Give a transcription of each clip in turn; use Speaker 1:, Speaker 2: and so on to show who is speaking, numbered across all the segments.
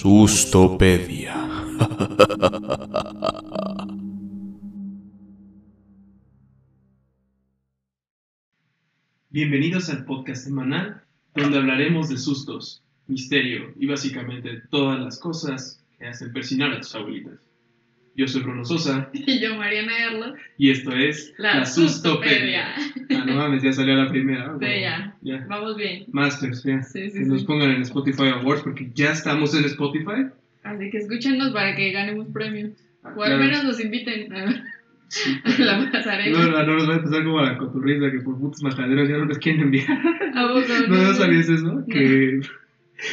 Speaker 1: Sustopedia.
Speaker 2: Bienvenidos al podcast semanal donde hablaremos de sustos, misterio y básicamente todas las cosas que hacen persinar a tus abuelitas. Yo soy Bruno Sosa
Speaker 3: Y yo, Mariana Erlo.
Speaker 2: y esto es
Speaker 3: La, Sustopedia.
Speaker 2: Ah, no mames, ya salió la primera.
Speaker 3: Sí, ya.
Speaker 2: Ya.
Speaker 3: Vamos bien.
Speaker 2: Masters, ya.
Speaker 3: Sí, sí,
Speaker 2: que nos pongan en Spotify Awards porque ya estamos en Spotify.
Speaker 3: Así que escúchenos para que ganemos premios.
Speaker 2: Ah,
Speaker 3: O al
Speaker 2: claro.
Speaker 3: menos nos inviten a,
Speaker 2: Sí,
Speaker 3: a la pasarela.
Speaker 2: No, no, no nos va a empezar como la coturriza que por putos mataderos ya no les quieren enviar.
Speaker 3: ¿A vos
Speaker 2: ¿No, no sabías eso? Que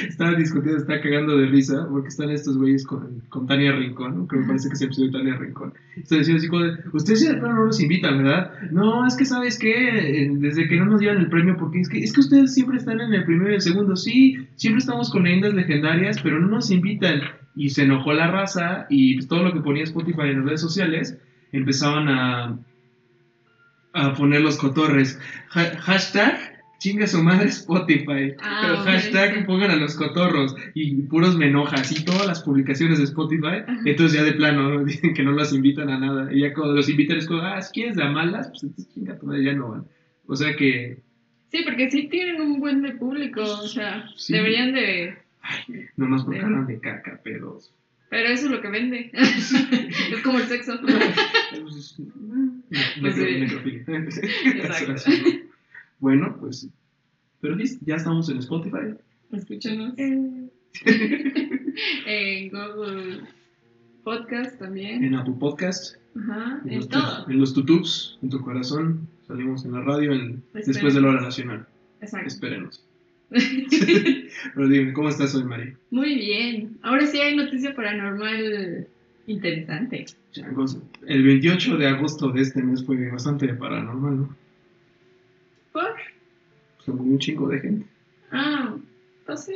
Speaker 2: estaban discutiendo, está cagando de risa porque están estos güeyes con, Tania Rincón, ¿no? que me parece que se episodio Tania Rincón. Están diciendo así como de, ustedes ya no nos invitan, ¿verdad? No, es que sabes qué, Eh, desde que no nos llevan el premio, porque es que, es que ustedes siempre están en el primero y el segundo, sí, siempre estamos con leyendas legendarias, pero no nos invitan. Y se enojó la raza y pues, todo lo que ponía Spotify en las redes sociales empezaban a, a poner los cotorres. Ha- hashtag chinga su madre Spotify.
Speaker 3: Ah,
Speaker 2: hashtag
Speaker 3: sí.
Speaker 2: pongan a los cotorros y puros me enojas y todas las publicaciones de Spotify.
Speaker 3: Ajá.
Speaker 2: Entonces ya de plano dicen que no los invitan a nada. Y ya cuando los invitan es como, ah, si quieres de malas, pues entonces chinga tu madre, ya no van. O sea que,
Speaker 3: Sí, porque sí tienen un buen de público. O sea,
Speaker 2: Sí.
Speaker 3: deberían de.
Speaker 2: ay, nomás porque
Speaker 3: Sí.
Speaker 2: hablan de caca, pedos.
Speaker 3: Pero eso es lo que vende. es como el sexo.
Speaker 2: Pues,
Speaker 3: Pues sí.
Speaker 2: necrofilia.
Speaker 3: Exacto.
Speaker 2: Bueno, pues. Pero ya estamos en Spotify.
Speaker 3: Escúchenos. en Google Podcast también.
Speaker 2: En Apple Podcast.
Speaker 3: Ajá,
Speaker 2: En
Speaker 3: en
Speaker 2: los,
Speaker 3: todo.
Speaker 2: tu- en los tutubs, en tu corazón. Salimos en la radio en- después de la hora nacional.
Speaker 3: Exacto.
Speaker 2: Esperemos. Pero dime, ¿cómo estás hoy, Mari?
Speaker 3: Muy bien. Ahora sí hay noticia paranormal interesante.
Speaker 2: El 28 de agosto de este mes fue bastante paranormal, ¿no?
Speaker 3: ¿Por?
Speaker 2: Se murió un chingo de gente.
Speaker 3: Ah, pues sí.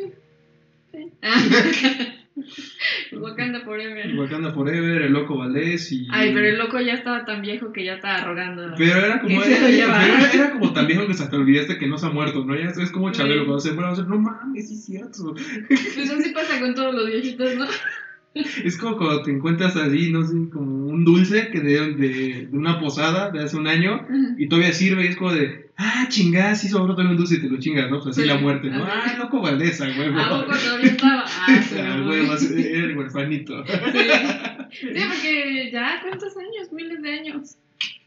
Speaker 3: Sí. Ah. Wakanda Forever.
Speaker 2: Wakanda Forever, el Loco Valdés y...
Speaker 3: Ay, pero el loco ya estaba tan viejo que ya estaba rogando.
Speaker 2: Pero era como, era, era, era como tan viejo que hasta te olvidaste que no se ha muerto, ¿no? Ya es como Chabelo cuando se muere, va a ser, no mames, es cierto.
Speaker 3: Pues así pasa con todos los viejitos, ¿no?
Speaker 2: Es como cuando te encuentras así, no sé, como un dulce que de, de, de una posada de hace un año y todavía sirve y es como de, ah, chingada, sí sobró todavía un dulce y te lo chingas, ¿no? Pues así
Speaker 3: Sí.
Speaker 2: la muerte, ¿no? Ah, loco Valdés, a huevo.
Speaker 3: ¿A poco todavía estaba? Ah,
Speaker 2: Ah,
Speaker 3: no.
Speaker 2: huevo, así, era el huerfanito.
Speaker 3: Sí. Sí, porque ya, ¿cuántos años? Miles de años.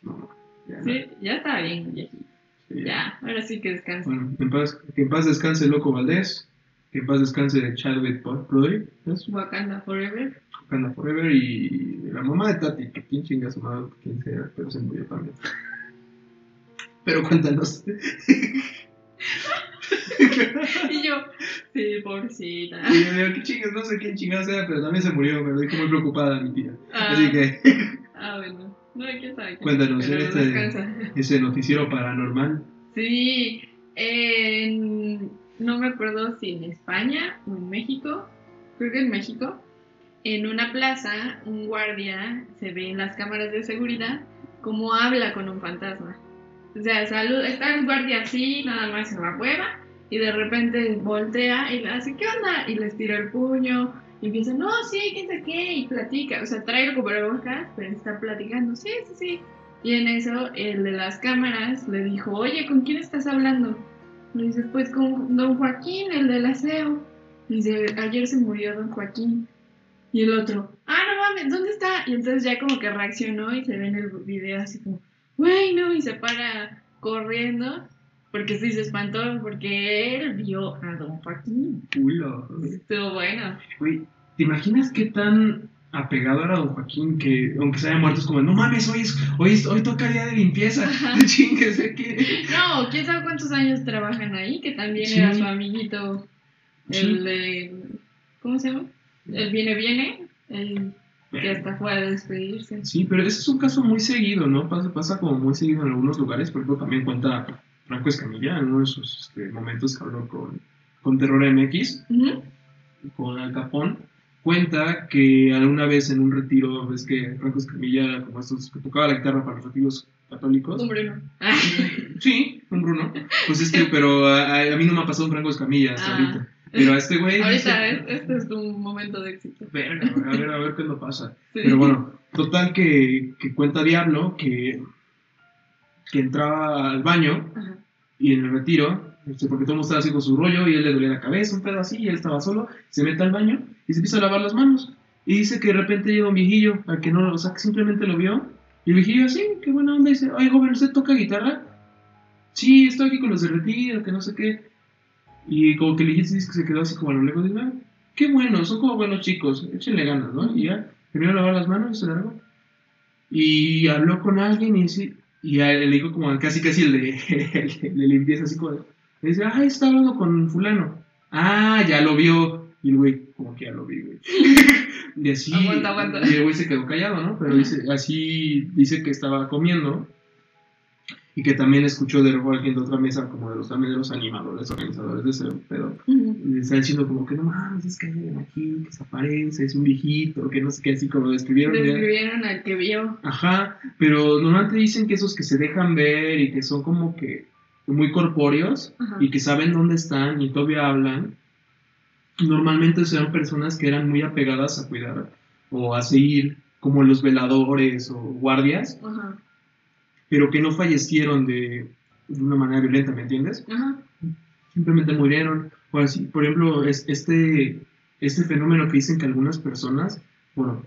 Speaker 2: No, ya,
Speaker 3: Sí, ya estaba bien, viejito.
Speaker 2: sí, ya.
Speaker 3: Ahora sí que descansa.
Speaker 2: Bueno, en paz, que en paz descanse Loco Valdés, que en paz descanse Chadwick ¿es?
Speaker 3: Wakanda Forever.
Speaker 2: Wakanda Forever y la mamá de Tati, que quién chinga su madre, quién sea, pero se murió también. Pero cuéntanos.
Speaker 3: Y yo, sí, pobrecita.
Speaker 2: Y yo digo, ¿qué chingas? No sé quién chingada sea, pero también se murió, me lo dijo muy preocupada mi tía.
Speaker 3: Ah,
Speaker 2: Así que
Speaker 3: ah, bueno. No, quién sabe.
Speaker 2: Cuéntanos, en este- ese noticiero paranormal.
Speaker 3: Sí, en- no me acuerdo si en España o en México, creo que en México, en una plaza, un guardia se ve en las cámaras de seguridad cómo habla con un fantasma. O sea, salud, está el guardia así, nada más en la cueva, y de repente voltea y le hace, ¿qué onda? Y les tira el puño, y empieza, no, sí, quién sabe qué, y platica. O sea, trae el cubrebocas, pero está platicando, sí, sí, sí. Y en eso, el de las cámaras le dijo, oye, ¿con quién estás hablando? Le dice, pues con don Joaquín, el del aseo. Dice, ayer se murió don Joaquín. Y el otro, ah, no mames, ¿dónde está? Y entonces ya como que reaccionó y se ve en el video así como, güey, no, y se para corriendo. Porque sí se espantó, porque él vio a don Joaquín.
Speaker 2: Culo.
Speaker 3: Estuvo bueno.
Speaker 2: Güey, ¿te imaginas qué tan apegado era don Joaquín que, aunque se haya muerto, es como, no mames, hoy, es, hoy, es- hoy toca día de limpieza?
Speaker 3: Ajá.
Speaker 2: Chinguese que.
Speaker 3: No, quién sabe cuántos años trabajan ahí, que también
Speaker 2: Sí.
Speaker 3: era su amiguito,
Speaker 2: Sí.
Speaker 3: el de. ¿Cómo se llama? El viene, viene, el que hasta fue a despedirse.
Speaker 2: Sí, pero ese es un caso muy seguido, ¿no? Pasa, pasa como muy seguido en algunos lugares. Por ejemplo, también cuenta Franco Escamilla en uno de sus este, momentos que habló con, con Terror MX, con Al Capón. Cuenta que alguna vez en un retiro, ves que Franco Escamilla, como estos que tocaba la guitarra para los retiros católicos.
Speaker 3: Un Bruno.
Speaker 2: Sí, un Bruno. Pues es que, pero a, a- a mí no me ha pasado un Franco Escamilla hasta
Speaker 3: Ah.
Speaker 2: ahorita. Pero a este güey.
Speaker 3: Ahorita es- este es tu momento de éxito.
Speaker 2: Verga, a ver, a ver qué nos pasa.
Speaker 3: Sí.
Speaker 2: Pero bueno, total que, que cuenta Diablo que, que entraba al baño
Speaker 3: Ajá.
Speaker 2: y en el retiro, este, porque todo el mundo estaba así con su rollo y él le dolía la cabeza, un pedo así, y él estaba solo, se mete al baño y se empieza a lavar las manos. Y dice que de repente llega un viejillo, al que no, o sea, que simplemente lo vio, y el viejillo así, qué buena onda, dice, oye, joven, ¿usted toca guitarra? Sí, estoy aquí con los de retiro, que no sé qué. Y como que dice que se quedó así como a lo lejos, ah, qué bueno, son como buenos chicos, échenle ganas, ¿no? Y ya, de lavar las manos y se largó. Y habló con alguien y, sí, y a él le dijo como casi casi el de, el de- de limpieza así como de, le dice, ah, está hablando con fulano. Ah, ya lo vio. Y el güey, como que ya lo vi, güey. Y así,
Speaker 3: Aguanta, aguanta.
Speaker 2: y el güey se quedó callado, ¿no? Pero dice, así dice que estaba comiendo y que también escuchó de alguien de otra mesa, como de los también de los animadores, organizadores de ese pedo. Y le está diciendo como que no mames, es que hay alguien aquí que se aparece, es un viejito, que no sé qué, así como lo describieron. ya.
Speaker 3: Describieron al que vio.
Speaker 2: Ajá, pero normalmente dicen que esos que se dejan ver y que son como que muy corpóreos y que saben dónde están y todavía hablan, normalmente serán personas que eran muy apegadas a cuidar o a seguir como los veladores o guardias,
Speaker 3: Ajá.
Speaker 2: Pero que no fallecieron de, de una manera violenta, ¿me entiendes?
Speaker 3: Ajá.
Speaker 2: simplemente murieron. O así, por ejemplo, es, este, este fenómeno que dicen que algunas personas, bueno,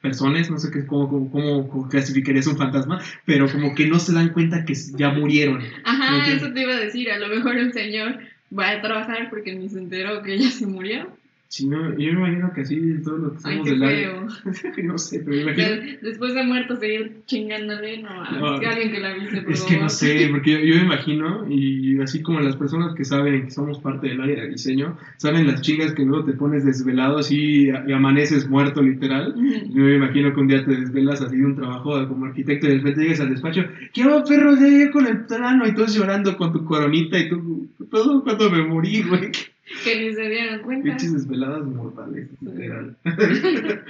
Speaker 2: personas, no sé qué, cómo, cómo, clasificarías un fantasma, pero como que no se dan cuenta que ya murieron.
Speaker 3: Ajá, eso te iba a decir. A lo mejor el señor va a trabajar porque ni se enteró que ella se murió.
Speaker 2: Si no, yo me imagino que así todos los que
Speaker 3: qué
Speaker 2: del área. no sé, pero me imagino.
Speaker 3: De- Después de muerto seguir chingándole, no,
Speaker 2: No,
Speaker 3: es que alguien que la avise, por
Speaker 2: Es que no sé, porque yo, yo me imagino, y así como las personas que saben que somos parte del área de diseño, saben las chingas que luego te pones desvelado así y amaneces muerto literal.
Speaker 3: Ujú.
Speaker 2: Yo me imagino que un día te desvelas así de un trabajo como arquitecto y de repente llegas al despacho, ¿qué va, perro? Ya llegué con el plano y todos llorando con tu coronita y tú, todo cuando me morí, güey.
Speaker 3: Que ni se dieron cuenta.
Speaker 2: Pinches desveladas mortales, literal.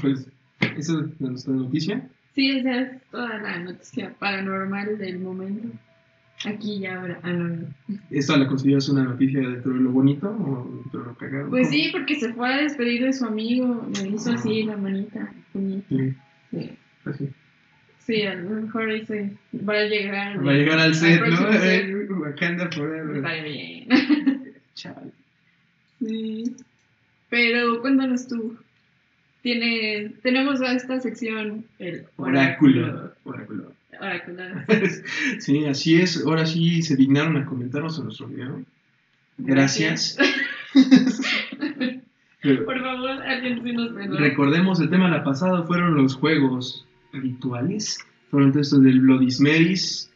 Speaker 2: pues, eso es nuestra noticia.
Speaker 3: Sí, esa es toda la noticia paranormal del momento. Aquí y ahora. Ah, no, no.
Speaker 2: ¿Esta la consideras una noticia dentro de lo bonito o dentro de lo cagado?
Speaker 3: Pues sí, porque se fue a despedir de su amigo. Me hizo así la manita.
Speaker 2: Sí,
Speaker 3: Sí.
Speaker 2: así.
Speaker 3: Sí, a lo mejor dice, va a llegar.
Speaker 2: Va a llegar al set, ¿no?
Speaker 3: próximo set.
Speaker 2: Eh, Wakanda forever.
Speaker 3: Está bien.
Speaker 2: Chale.
Speaker 3: Sí. Pero cuéntanos tú. Tiene, tenemos a esta sección el
Speaker 2: Oráculo. Oráculo.
Speaker 3: Oráculo.
Speaker 2: Sí, así es. Ahora sí se dignaron a comentarnos en nuestro video. Gracias.
Speaker 3: Por favor, alguien sí nos peló.
Speaker 2: recordemos, el tema de la pasada fueron los juegos rituales. Fueron todos estos del Bloody Marys,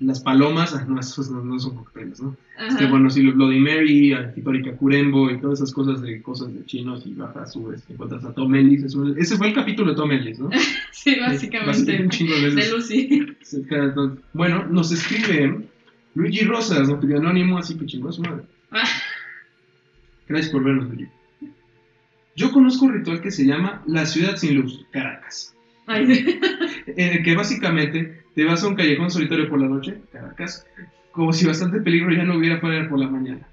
Speaker 2: las palomas. Ah, no, esos no, no son cócteles, ¿no?
Speaker 3: Ajá.
Speaker 2: Este, bueno, sí, los Bloody Mary, Hitori Kakurembo y todas esas cosas de cosas de chinos y bajas, subes, encuentras a Tom Ellis. eso- Ese fue el capítulo de Tom Ellis, ¿no?
Speaker 3: Sí,
Speaker 2: Básicamente un chingo de
Speaker 3: De. Lucy.
Speaker 2: Bueno, nos escribe Luigi Rosas, nos pidió anónimo, así que chingó su madre.
Speaker 3: Ah,
Speaker 2: Gracias por vernos, Luigi. Yo conozco un ritual que se llama La Ciudad Sin Luz, Caracas.
Speaker 3: Ay, sí.
Speaker 2: En el que básicamente te vas a un callejón solitario por la noche, Caracas, como si bastante peligro ya no hubiera fuera por la mañana.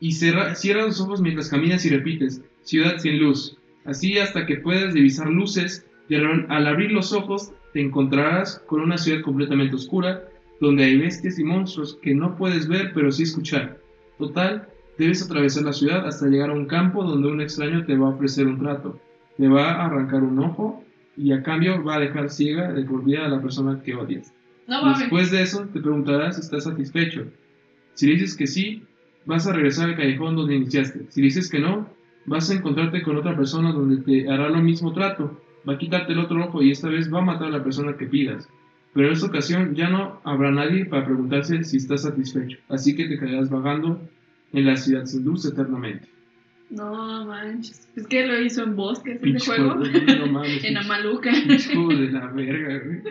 Speaker 2: Y cierras los ojos mientras caminas y repites, Ciudad Sin Luz. Así hasta que puedas divisar luces y al abrir los ojos te encontrarás con una ciudad completamente oscura, donde hay bestias y monstruos que no puedes ver pero sí escuchar. Total, debes atravesar la ciudad hasta llegar a un campo donde un extraño te va a ofrecer un trato. Te va a arrancar un ojo y a cambio va a dejar ciega de por vida a la persona que odias.
Speaker 3: No.
Speaker 2: Después de eso te preguntarás si estás satisfecho. Si dices que sí, vas a regresar al callejón donde iniciaste. Si dices que no, vas a encontrarte con otra persona donde te hará lo mismo trato. Va a quitarte el otro ojo y esta vez va a matar a la persona que pidas. Pero en esta ocasión ya no habrá nadie para preguntarse si estás satisfecho. Así que te quedarás vagando en la ciudad sin luz eternamente.
Speaker 3: No manches. Es que lo hizo en bosques ese juego.
Speaker 2: juego, no mames,
Speaker 3: en Amaluca.
Speaker 2: Juego de la verga, güey.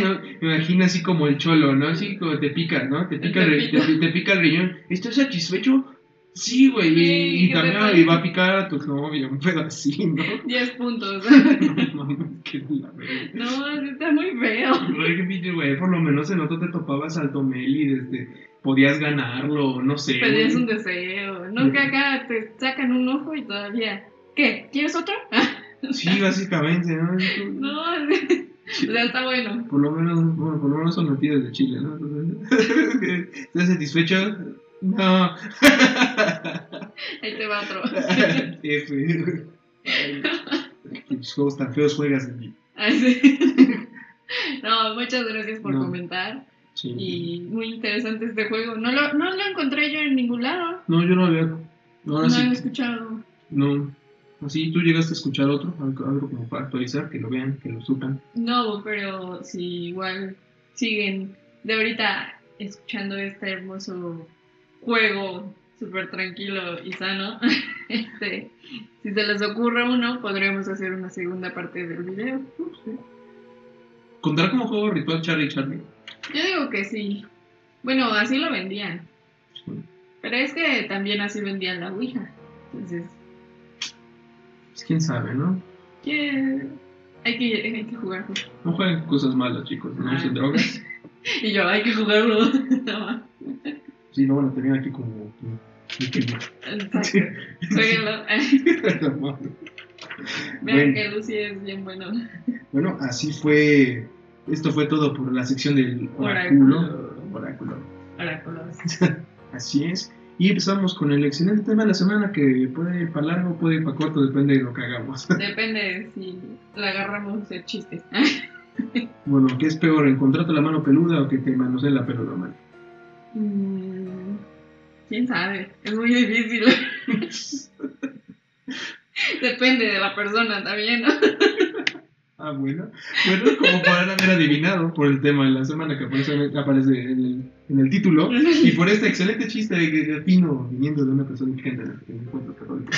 Speaker 2: No, me imagino así como el cholo, ¿no? Así como te pica, ¿no? Te pica, el, te, te pica el riñón. ¿Estás satisfecho? Sí, güey.
Speaker 3: Sí,
Speaker 2: y, y
Speaker 3: ¿qué te
Speaker 2: también y va a picar a tu novio, un pedo así, ¿no?
Speaker 3: 10 puntos.
Speaker 2: No mames, qué de la verga.
Speaker 3: No, está muy feo.
Speaker 2: Güey. Por lo menos en otro te topabas al Tomeli desde. Podías ganarlo, no sé.
Speaker 3: Pedías un deseo. No que acá te sacan un ojo y todavía. ¿Qué? ¿Quieres otro?
Speaker 2: Sí, básicamente, ¿no?
Speaker 3: No, o sea, está bueno.
Speaker 2: Por lo menos, bueno, por lo menos son noticias de Chile, ¿no? ¿Estás satisfecho? No.
Speaker 3: Ahí te va otro.
Speaker 2: F. Juegos tan feos juegas aquí.
Speaker 3: Así. No, muchas gracias por
Speaker 2: No.
Speaker 3: comentar.
Speaker 2: Sí.
Speaker 3: Y muy interesante este juego. No lo, no lo encontré yo en ningún lado.
Speaker 2: No, yo no había.
Speaker 3: No
Speaker 2: Ahora sí.
Speaker 3: escuchado.
Speaker 2: No. Así, tú llegaste a escuchar otro, algo, como para actualizar, que lo vean, que lo supan.
Speaker 3: No, pero si igual siguen de ahorita escuchando este hermoso juego súper tranquilo y sano, este, si se les ocurre uno, podremos hacer una segunda parte del video.
Speaker 2: ¿Contará como juego ritual Charlie Charlie?
Speaker 3: Yo digo que sí. Bueno, así lo vendían. Pero es que también así vendían la Ouija. Entonces,
Speaker 2: Pues quién sabe, ¿no?
Speaker 3: ¿qué? Hay que, hay que jugar.
Speaker 2: No jueguen cosas malas, chicos, no
Speaker 3: Ah.
Speaker 2: usen drogas.
Speaker 3: Y yo, hay que jugarlo. No,
Speaker 2: Sí, no van a tener aquí como.
Speaker 3: exacto. Jueguenlo. Vean
Speaker 2: Bueno.
Speaker 3: que Lucy es bien bueno.
Speaker 2: Bueno, así fue. Esto fue todo por la sección del oráculo.
Speaker 3: Oráculo.
Speaker 2: Oráculo. Así es. Y empezamos con el excelente tema de la semana que puede ir para largo, puede ir para corto, depende de lo que hagamos.
Speaker 3: Depende si la agarramos el chiste.
Speaker 2: Bueno, ¿qué es peor, encontrarte la mano peluda o que te manoseen la peluda, man?
Speaker 3: Mm, ¿Quién sabe? Es muy difícil. Depende de la persona también, ¿no?
Speaker 2: Ah, bueno. Bueno, como podrán haber adivinado por el tema de la semana que aparece, en, el, en el título y por este excelente chiste de Pino viniendo de una persona indigente en el encuentro católico.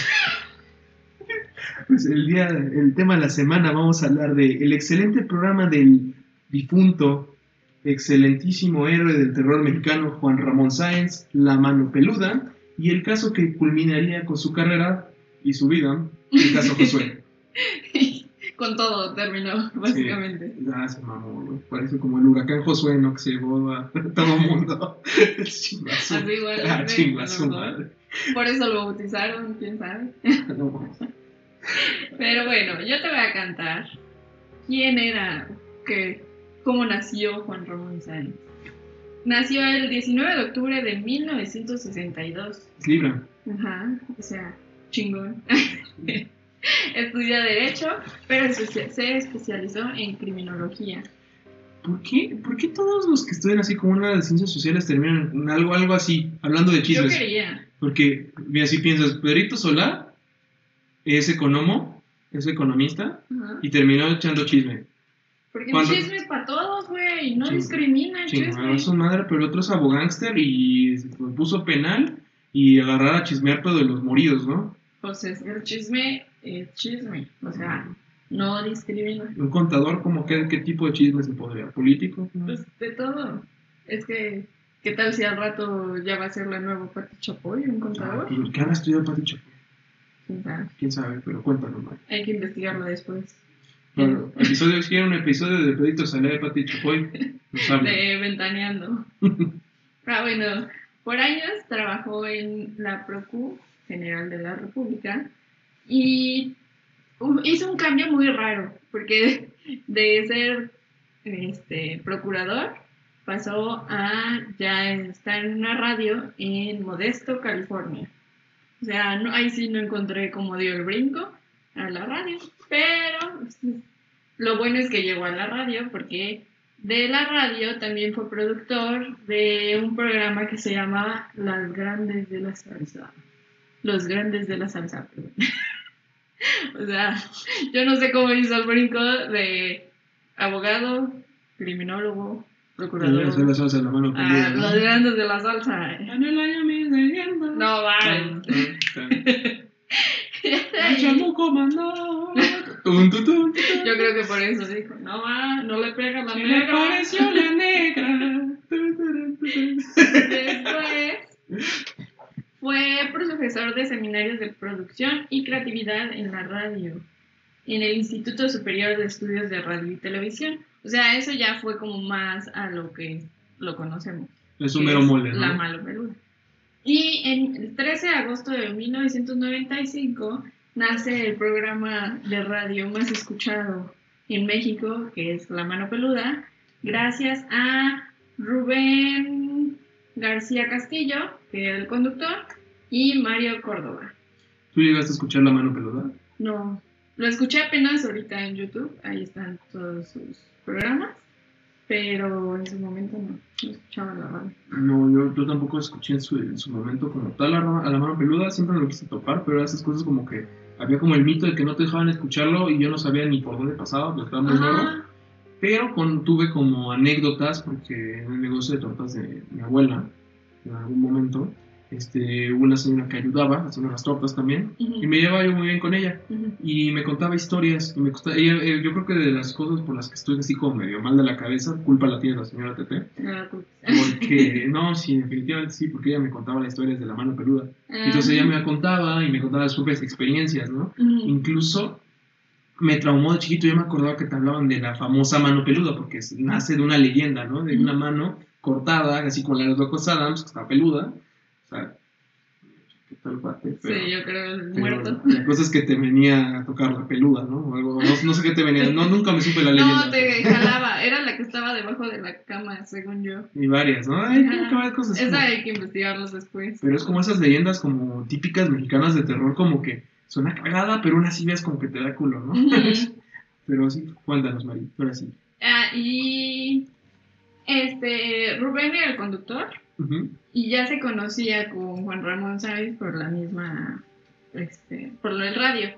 Speaker 2: Pues el día, el tema de la semana vamos a hablar de el excelente programa del difunto, excelentísimo héroe del terror mexicano Juan Ramón Sáenz, La Mano Peluda, y el caso que culminaría con su carrera y su vida, el caso Josué.
Speaker 3: Con todo terminó, básicamente.
Speaker 2: Ah, se mamó, güey. Parece como el huracán Josué, ¿no? Que se llevó a todo el mundo. Chingazo.
Speaker 3: Así igual.
Speaker 2: Ah, chingazo, madre.
Speaker 3: Por eso lo bautizaron, quién sabe.
Speaker 2: No.
Speaker 3: Pero bueno, yo te voy a cantar. ¿Quién era? ¿Qué? ¿Cómo nació Juan Ramón Sáenz? Nació el 19 de octubre de 1962.
Speaker 2: Es Libra.
Speaker 3: Ajá, o sea, chingón. Estudió Derecho, pero se, especializó en Criminología.
Speaker 2: ¿Por qué, ¿Por qué todos los que estudian así como una de ciencias sociales terminan en algo, algo así, hablando de
Speaker 3: Yo
Speaker 2: chismes?
Speaker 3: quería.
Speaker 2: Porque, mira, si piensas, Pedrito Solá es economo, es economista, y terminó echando chisme.
Speaker 3: Porque
Speaker 2: Cuando-
Speaker 3: el chisme es para todos, güey. No discrimina el chisme.
Speaker 2: su madre, pero el otro es abogánster y se puso penal y agarrar a chismear pero de los moridos, ¿no?
Speaker 3: Pues es el chisme es chisme. O sea, no discrimina.
Speaker 2: Un contador, como qué, qué tipo de chisme se podría? ¿Político?
Speaker 3: Pues de todo. Es que, ¿qué tal si al rato ya va a ser la nueva Pati Chapoy, un
Speaker 2: Ah,
Speaker 3: contador?
Speaker 2: pues, ¿Qué habrá estudiado Pati Chapoy?
Speaker 3: ¿Quién sabe?
Speaker 2: Quién sabe, pero cuéntanos, Mike.
Speaker 3: Hay que investigarlo después.
Speaker 2: Bueno, episodio, si un episodio de Pedrito Salé de Pati Chapoy, nos hablan.
Speaker 3: de Ventaneando. ah, bueno, por años trabajó en la Procu General de la República y uh, hizo un cambio muy raro, porque de ser este, procurador pasó a ya estar en una radio en Modesto, California. O sea, ahí sí no encontré cómo dio el brinco a la radio, pero lo bueno es que llegó a la radio porque de la radio también fue productor de un programa que se llamaba Las Grandes de la Salsa. Los Grandes de la Salsa, perdón. o sea, yo no sé cómo hizo el brinco de abogado, criminólogo, procurador.
Speaker 2: Hacer la salsa en la mano
Speaker 3: Ah, los grandes de la salsa.
Speaker 2: En el año 1600.
Speaker 3: No, va.
Speaker 2: El chamuco mandó. Tun, tun, tun, tun.
Speaker 3: Yo creo que por eso dijo, no va, no le pega la negra.
Speaker 2: pareció la negra. Tun.
Speaker 3: Después fue profesor de seminarios de producción y creatividad en la radio, en el Instituto Superior de Estudios de Radio y Televisión. O sea, eso ya fue como más a lo que lo conocemos.
Speaker 2: Es un
Speaker 3: que
Speaker 2: mero
Speaker 3: es
Speaker 2: mole, ¿no?
Speaker 3: La malo peluda. Y en el 13 de agosto de 1995 nace el programa de radio más escuchado en México, que es La Mano Peluda, gracias a Rubén García Castillo, que era el conductor, y Mario Córdoba.
Speaker 2: ¿Tú llegaste a escuchar la mano peluda?
Speaker 3: No, lo escuché apenas ahorita en YouTube, ahí están todos sus programas, pero en su momento no, no escuchaba la radio.
Speaker 2: No, yo, yo tampoco escuché en su, en su momento como tal a la, a la mano peluda, siempre me lo quise topar, pero esas cosas como que había como el mito de que no te dejaban escucharlo y yo no sabía ni por dónde pasaba, porque estaba muy.
Speaker 3: Ajá.
Speaker 2: Pero con, tuve como anécdotas, porque en el negocio de tortas de mi abuela, en algún momento, este, hubo una señora que ayudaba haciendo las tortas también,
Speaker 3: Ujú,
Speaker 2: y me llevaba yo muy bien con ella. Y me contaba historias, y me contaba, ella, eh, yo creo que de las cosas por las que estoy así como medio mal de la cabeza, culpa la tiene la señora Tete,
Speaker 3: pues.
Speaker 2: porque, no, sí, definitivamente sí, porque ella me contaba las historias de la mano peluda.
Speaker 3: Ah,
Speaker 2: Entonces ella me la contaba y me contaba sus propias experiencias, ¿no? Incluso me traumó de chiquito, yo me acordaba que te hablaban de la famosa mano peluda, porque nace de una leyenda, ¿no? De una mano cortada, así como la de los locos Adams, que está peluda. O sea, qué tal pero,
Speaker 3: Sí, yo creo el muerto.
Speaker 2: La cosa es que te venía a tocar la peluda, ¿no? O algo, no, no sé qué te venía, no, nunca me supe la leyenda.
Speaker 3: No, te jalaba, era la que estaba debajo de la cama, según yo.
Speaker 2: Y varias, ¿no? Ay,
Speaker 3: Ajá.
Speaker 2: nunca varias cosas.
Speaker 3: Esa hay que investigarlos después.
Speaker 2: Pero es como esas leyendas como típicas mexicanas de terror, como que suena cagada, pero una sí ves como que te da culo, ¿no?
Speaker 3: Ujú.
Speaker 2: pero sí, cuéntanos, Mari, ahora sí.
Speaker 3: Ah, y este Rubén era el conductor y ya se conocía con Juan Ramón Sáenz por la misma, este, por lo del radio.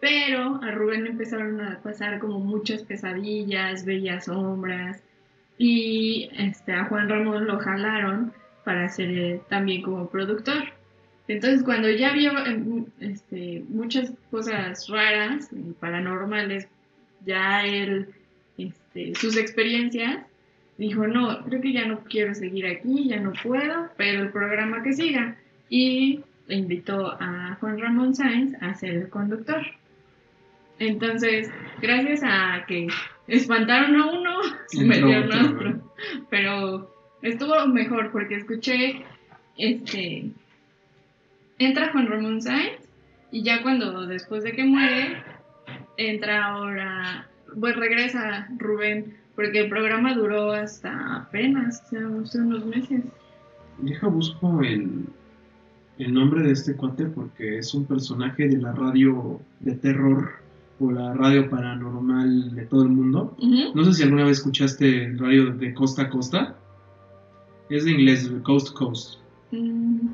Speaker 3: Pero a Rubén le empezaron a pasar como muchas pesadillas, bellas sombras y este, a Juan Ramón lo jalaron para ser eh, también como productor. Entonces cuando ya vio eh, este, muchas cosas raras y paranormales, ya él, este, sus experiencias, dijo, no, creo que ya no quiero seguir aquí, ya no puedo, pero el programa que siga. Y le invitó a Juan Ramón Sáenz a ser el conductor. Entonces, gracias a que espantaron a uno, se metieron a
Speaker 2: otro.
Speaker 3: Pero estuvo mejor porque escuché, este, entra Juan Ramón Sáenz y ya cuando después de que muere, entra ahora, pues regresa Rubén, porque el programa duró hasta apenas, hace unos meses.
Speaker 2: Deja busco el, el nombre de este cuate porque es un personaje de la radio de terror o la radio paranormal de todo el mundo. No sé si alguna vez escuchaste el radio de costa a costa. Es de inglés, de coast to coast.
Speaker 3: Mm,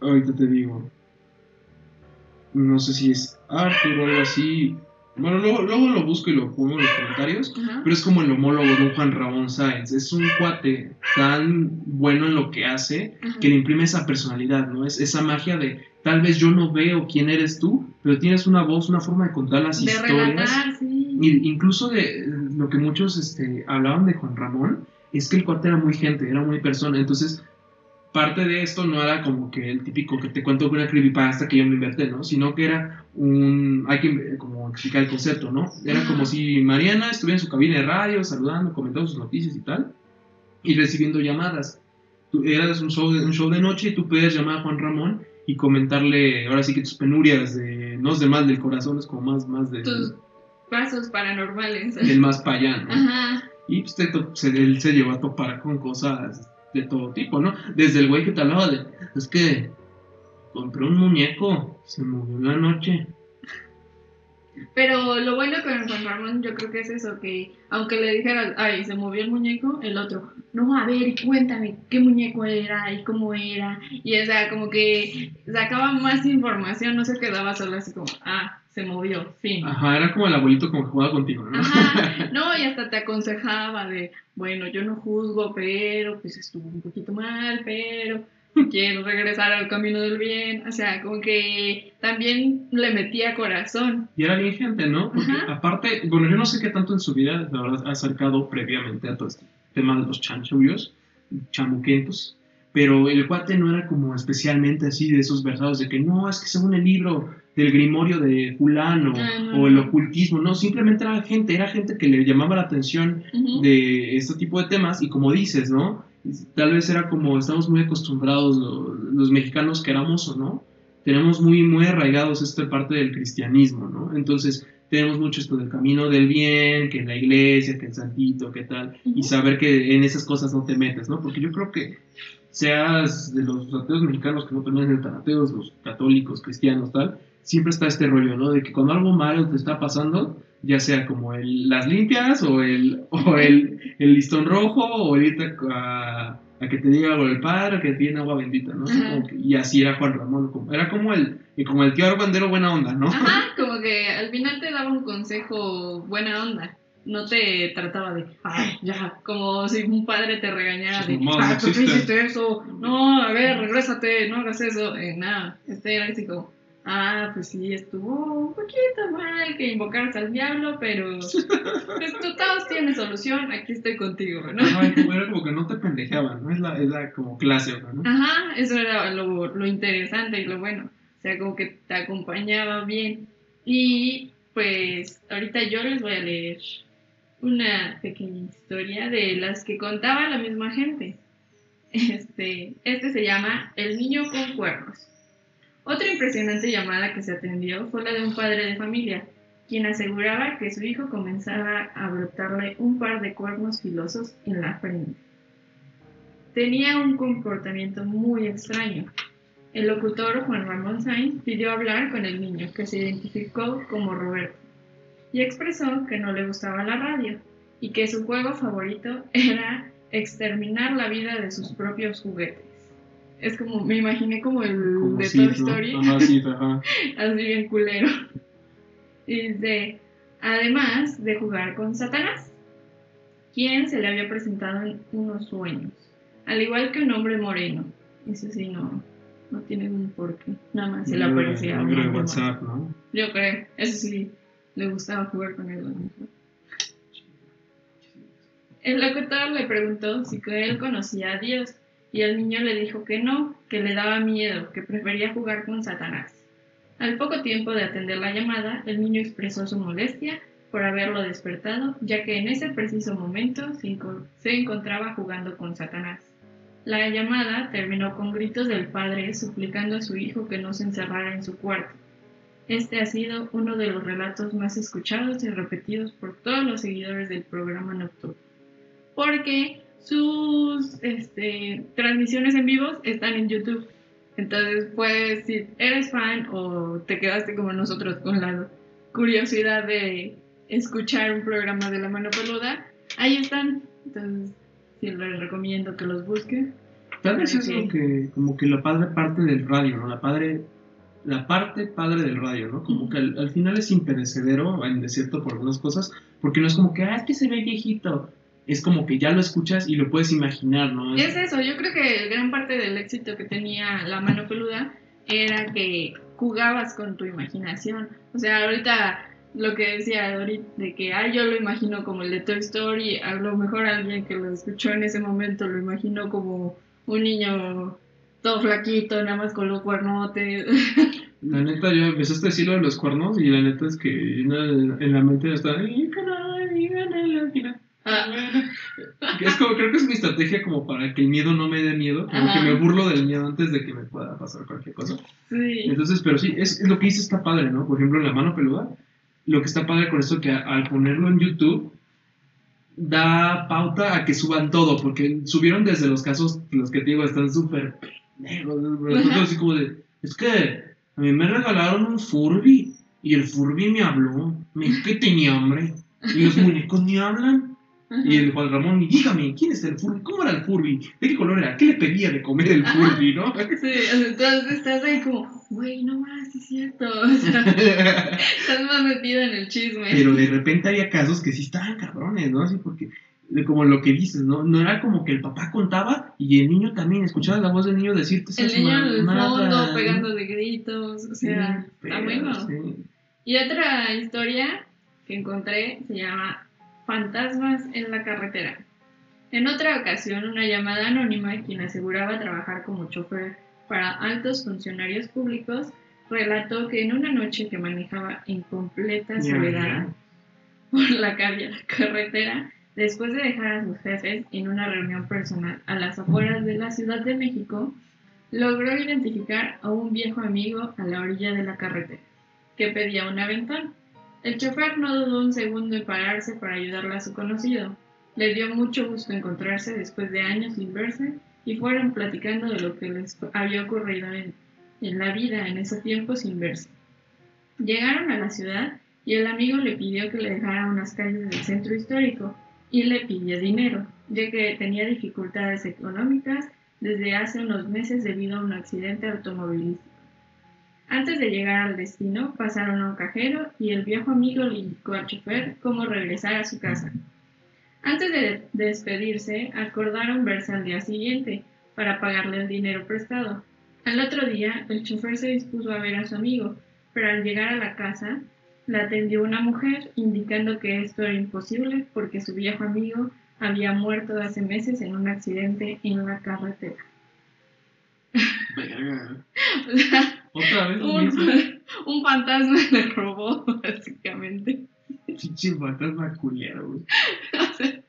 Speaker 2: Ahorita te digo. No sé si es Arthur o algo así. Bueno, luego, luego lo busco y lo pongo en los comentarios.
Speaker 3: ajá.
Speaker 2: Pero es como el homólogo de un Juan Ramón Sáenz. Es un cuate tan bueno en lo que hace
Speaker 3: Ajá.
Speaker 2: que le imprime esa personalidad, ¿no? Es esa magia de tal vez yo no veo quién eres tú, pero tienes una voz, una forma de contar las
Speaker 3: de
Speaker 2: historias.
Speaker 3: relatar, sí.
Speaker 2: Y incluso de lo que muchos este, hablaban de Juan Ramón es que el cuate era muy gente, era muy persona. Entonces, parte de esto no era como que el típico que te cuento una creepypasta que yo me inventé, ¿no? Sino que era un. Hay que como explicar el concepto, ¿no? Era como si Mariana estuviera en su cabina de radio, saludando, comentando sus noticias y tal, y recibiendo llamadas. Tú, eras un show, de, un show de noche y tú podías llamar a Juan Ramón y comentarle, ahora sí que tus penurias, de, no es de mal del corazón, es como más, más de,
Speaker 3: Tus pasos paranormales.
Speaker 2: del más para allá, ¿no?
Speaker 3: Ajá.
Speaker 2: Y pues te to- se, él se llevó a topar con cosas de todo tipo, ¿no? Desde el güey que te hablaba de, es que compré un muñeco, se movió la noche.
Speaker 3: Pero lo bueno con Juan Ramón yo creo que es eso, que aunque le dijeras, ay, se movió el muñeco, el otro, no, a ver, cuéntame qué muñeco era y cómo era. Y o sea, como que sacaba más información, no se quedaba solo así como, ah, se movió, fin.
Speaker 2: Ajá, era como el abuelito como que jugaba contigo, ¿no?
Speaker 3: Ajá, no, y hasta te aconsejaba de, bueno, yo no juzgo, pero pues estuvo un poquito mal, pero quiero regresar al camino del bien. O sea, como que también le metía corazón.
Speaker 2: Y era bien gente, ¿no? Porque
Speaker 3: Ajá.
Speaker 2: aparte, bueno, yo no sé qué tanto en su vida, la verdad, ha acercado previamente a todo este tema de los chanchullos, chamuquentos, pero el cuate no era como especialmente así de esos versados de que no, es que según el libro del grimorio de fulano
Speaker 3: Ah, no,
Speaker 2: o el
Speaker 3: no.
Speaker 2: ocultismo, no, simplemente era gente, era gente que le llamaba la atención
Speaker 3: Ujú.
Speaker 2: de este tipo de temas y como dices, ¿no? Tal vez era como estamos muy acostumbrados lo- los, mexicanos, queramos o no, tenemos muy, muy arraigados esta parte del cristianismo, ¿no? Entonces tenemos mucho esto del camino del bien, que la iglesia, que el santito, que tal, y
Speaker 3: Ujú.
Speaker 2: saber que en esas cosas no te metes, ¿no? Porque yo creo que seas de los ateos mexicanos que no pertenecen tan ateos, los católicos, cristianos, tal, siempre está este rollo, ¿no? De que cuando algo malo te está pasando, ya sea como el, las limpias o el, o el, el listón rojo o irte a, a que te diga algo el padre, que tiene agua bendita, ¿no? Que- y así era Juan Ramón, como- era como el, como el tío Argüendero buena onda, ¿no?
Speaker 3: Ajá, como que al final te daba un consejo buena onda. No te trataba de, ay, ya, como si un padre te regañara de,
Speaker 2: no
Speaker 3: ah, ¿por qué
Speaker 2: existen".
Speaker 3: hiciste eso? No, a ver, regrésate, no hagas eso. Eh, nada, este era así como, ah, pues sí, estuvo un poquito mal que invocaras al diablo, pero pues tú todos tienen solución, aquí estoy contigo, ¿no?
Speaker 2: Como era como que no te pendejeaban, ¿no? Es la, es la como clase, ¿no?
Speaker 3: Ajá, eso era lo, lo interesante y lo bueno. O sea, como que te acompañaba bien. Y pues ahorita yo les voy a leer una pequeña historia de las que contaba la misma gente. Este, este se llama El niño con cuernos. Otra impresionante llamada que se atendió fue la de un padre de familia, quien aseguraba que su hijo comenzaba a brotarle un par de cuernos filosos en la frente. Tenía un comportamiento muy extraño. El locutor Juan Ramón Sainz pidió hablar con el niño, que se identificó como Roberto, y expresó que no le gustaba la radio y que su juego favorito era exterminar la vida de sus propios juguetes. Es como, me imaginé como el
Speaker 2: Como
Speaker 3: de
Speaker 2: Sith,
Speaker 3: Toy
Speaker 2: ¿no?
Speaker 3: Story,
Speaker 2: Ajá, sí, ajá.
Speaker 3: así bien culero. Y dice, además de jugar con Satanás, quien se le había presentado en unos sueños, al igual que un hombre moreno. Eso sí, no, no tiene un porqué, nada más se le
Speaker 2: de-
Speaker 3: aparecía
Speaker 2: de
Speaker 3: hombre
Speaker 2: WhatsApp, ¿no?
Speaker 3: Yo creo, eso sí, le gustaba jugar con. ¿no? El locutor le preguntó si él conocía a Dios y el niño le dijo que no, que le daba miedo, que prefería jugar con Satanás. Al poco tiempo de atender la llamada, el niño expresó su molestia por haberlo despertado, ya que en ese preciso momento se encontraba jugando con Satanás. La llamada terminó con gritos del padre suplicando a su hijo que no se encerrara en su cuarto. Este ha sido uno de los relatos más escuchados y repetidos por todos los seguidores del programa nocturno. Porque sus este, transmisiones en vivo están en YouTube. Entonces, pues, si eres fan o te quedaste como nosotros con la curiosidad de escuchar un programa de la mano peluda, ahí están. Entonces, sí, les recomiendo que los busquen.
Speaker 2: Tal vez es lo que, como que la padre parte del radio, ¿no? La padre, la parte padre del radio, ¿no? Como que al, al final es imperecedero en desierto por algunas cosas, porque no es como que, ah, es que se ve viejito. Es como que ya lo escuchas y lo puedes imaginar, ¿no?
Speaker 3: Es eso, yo creo que gran parte del éxito que tenía la mano peluda era que jugabas con tu imaginación. O sea, ahorita lo que decía ahorita de que ah, yo lo imagino como el de Toy Story, a lo mejor alguien que lo escuchó en ese momento lo imaginó como un niño todo flaquito, nada más con los cuernotes.
Speaker 2: La neta, yo empezaste a decir lo de los cuernos y la neta es que en la mente está... "Ay, caray, gánale al final".
Speaker 3: Ah,
Speaker 2: Es como, creo que es mi estrategia como para que el miedo no me dé miedo, como
Speaker 3: Ajá.
Speaker 2: que me burlo del miedo antes de que me pueda pasar cualquier cosa.
Speaker 3: sí.
Speaker 2: Entonces, pero sí, es, es lo que dice está padre, ¿no? Por ejemplo, en la mano peluda, lo que está padre con esto que a- al ponerlo en YouTube da pauta a que suban todo, porque subieron desde los casos, los que te digo, están súper pendejos, ¿no?
Speaker 3: Ajá.
Speaker 2: así como de, es que a mí me regalaron un Furby y el Furby me habló, me dijo que tenía hambre y los muñecos ni hablan.
Speaker 3: Ajá.
Speaker 2: Y el Juan Ramón, dígame, ¿quién es el Furby? ¿Cómo era el Furby? ¿De qué color era? ¿Qué le pedía de comer el. Furby, no?
Speaker 3: Sí, entonces estás ahí como, güey, no más, es cierto. O sea, estás más metido en el chisme.
Speaker 2: Pero de repente había casos que sí estaban cabrones, ¿no? Así porque, como lo que dices, ¿no? No era como que el papá contaba y el niño también, escuchaba la voz del niño decirte
Speaker 3: El niño en el
Speaker 2: mamadas,
Speaker 3: fondo pegando de gritos, o sea,
Speaker 2: pero, sí.
Speaker 3: Y otra historia que encontré se llama Fantasmas en la carretera. En otra ocasión, una llamada anónima, quien aseguraba trabajar como chofer para altos funcionarios públicos, relató que en una noche que manejaba en completa soledad por la carretera, después de dejar a sus jefes en una reunión personal a las afueras de la Ciudad de México, logró identificar a un viejo amigo a la orilla de la carretera, que pedía una ventana. El chofer no dudó un segundo en pararse para ayudarle a su conocido. Le dio mucho gusto encontrarse después de años sin verse y fueron platicando de lo que les había ocurrido en, en la vida en ese tiempo sin verse. Llegaron a la ciudad y el amigo le pidió que le dejara unas calles del centro histórico y le pidió dinero, ya que tenía dificultades económicas desde hace unos meses debido a un accidente automovilístico. Antes de llegar al destino, pasaron a un cajero y el viejo amigo le indicó al chofer cómo regresar a su casa. Antes de despedirse, acordaron verse al día siguiente para pagarle el dinero prestado. Al otro día, el chofer se dispuso a ver a su amigo, pero al llegar a la casa, la atendió una mujer indicando que esto era imposible porque su viejo amigo había muerto hace meses en un accidente en la carretera.
Speaker 2: Otra vez
Speaker 3: un, un fantasma le robó, básicamente.
Speaker 2: Pinche fantasma culero, güey.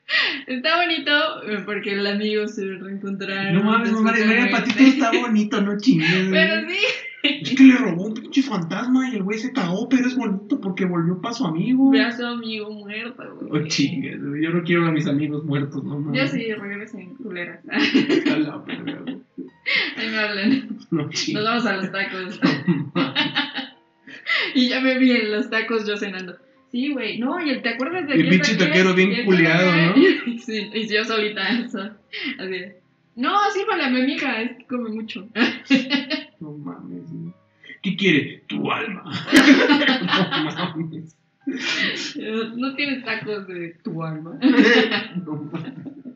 Speaker 3: está bonito eh, porque el amigo se reencontraron.
Speaker 2: No mames, no mames, María Patito está bonito, no chingues.
Speaker 3: Pero sí.
Speaker 2: Es que le robó un pinche fantasma y el güey se cagó, pero es bonito porque volvió para su amigo.
Speaker 3: Ve a su amigo muerto, güey.
Speaker 2: Oh, chingues, güey. Yo no quiero a mis amigos muertos, no mames.
Speaker 3: Yo sí, regresen culeras.
Speaker 2: A la verga, güey.
Speaker 3: Ahí me hablan.
Speaker 2: No
Speaker 3: Nos vamos a los tacos.
Speaker 2: No.
Speaker 3: Y ya me vi en los tacos yo cenando. Sí, güey. No, y el, ¿te acuerdas de
Speaker 2: El pinche
Speaker 3: taquero?
Speaker 2: bien culiado,
Speaker 3: taquero- Sí, y yo solita. eso. Así de, No, sírvale a mi amiga, es que come mucho.
Speaker 2: No. ¿Qué quiere? Tu alma. No mames.
Speaker 3: No tienes tacos de tu alma.
Speaker 2: No mames.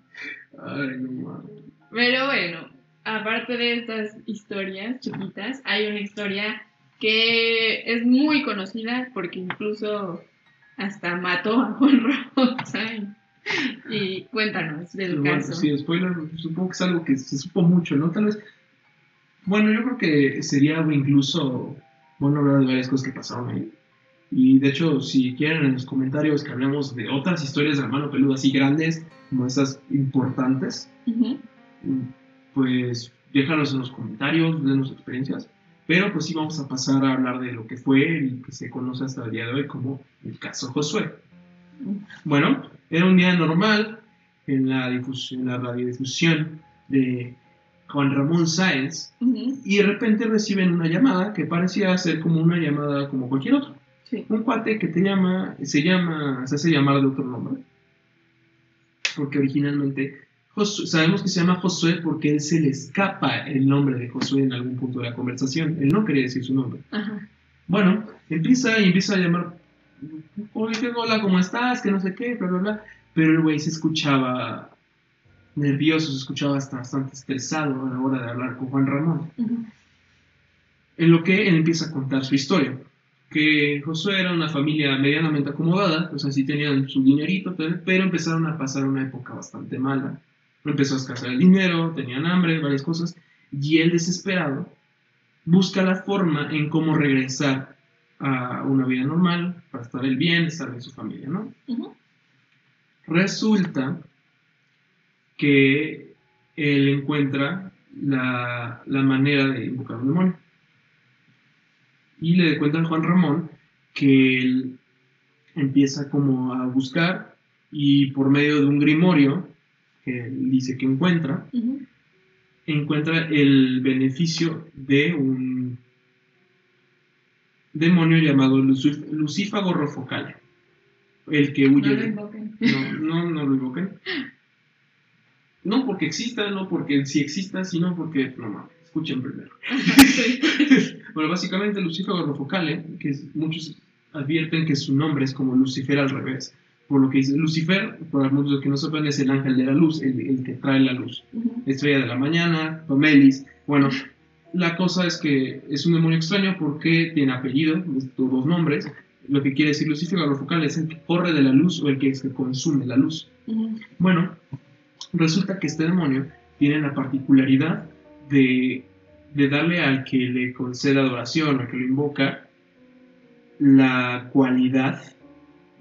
Speaker 2: Ay, no mames.
Speaker 3: Pero bueno, aparte de estas historias chiquitas, hay una historia que es muy conocida porque incluso hasta mató a Juan Sáenz. Y cuéntanos del
Speaker 2: Bueno,
Speaker 3: caso.
Speaker 2: sí, spoiler, supongo que es algo que se supo mucho, ¿no? Tal vez. Bueno, yo creo que sería incluso bueno hablar de varias cosas que pasaron ahí. Y de hecho, si quieren en los comentarios que hablemos de otras historias de la mano peluda así grandes, como esas importantes,
Speaker 3: Ujú.
Speaker 2: pues déjanos en los comentarios, denos experiencias. Pero pues sí vamos a pasar a hablar de lo que fue y que se conoce hasta el día de hoy como el caso Josué. Bueno, era un día normal en la, difusión, en la radiodifusión de Juan Ramón Sáenz y de repente reciben una llamada que parecía ser como una llamada como cualquier otra.
Speaker 3: Sí.
Speaker 2: Un cuate que te llama, se llama, se hace llamar de otro nombre. Porque originalmente Josué- sabemos que se llama Josué porque él se le escapa el nombre de Josué en algún punto de la conversación. Él no quería decir su nombre.
Speaker 3: Ajá.
Speaker 2: Bueno, empieza y empieza a llamar. Oye, ¿qué- hola, ¿cómo estás? Que no sé qué, bla, bla, bla. Pero el güey se escuchaba nervioso, se escuchaba hasta bastante estresado a la hora de hablar con Juan Ramón. En lo que él empieza a contar su historia. Que Josué era una familia medianamente acomodada, o sea, sí tenían su dinerito, pero empezaron a pasar una época bastante mala. Empezó a escasear el dinero, tenían hambre, varias cosas, y él desesperado busca la forma en cómo regresar a una vida normal, para estar él bien, estar en su familia, ¿no? Resulta que él encuentra la, la manera de invocar un demonio. Y le cuenta a Juan Ramón que él empieza como a buscar y por medio de un grimorio que él dice que encuentra, encuentra el beneficio de un demonio llamado Lucif- Lucífago Rofocale, el que
Speaker 3: No
Speaker 2: huye
Speaker 3: lo
Speaker 2: de...
Speaker 3: invoquen.
Speaker 2: No, no, no lo invoquen. No porque exista, no porque sí exista, sino porque, no mames, escuchen primero. Bueno, básicamente Lucifer Rofocale, que es- muchos advierten que su nombre es como Lucifer al revés. Por lo que dice Lucifer, por muchos que no sepan, es el ángel de la luz, el, el que trae la luz. Estrella de la mañana, Tomelis. Bueno, la cosa es que es un demonio extraño porque tiene apellido, estos dos nombres. Lo que quiere decir Lucifer Rofocale es el que corre de la luz o el que, es que consume la luz. Bueno, Resulta que este demonio tiene la particularidad de, de darle al que le concede adoración, al que lo invoca, la cualidad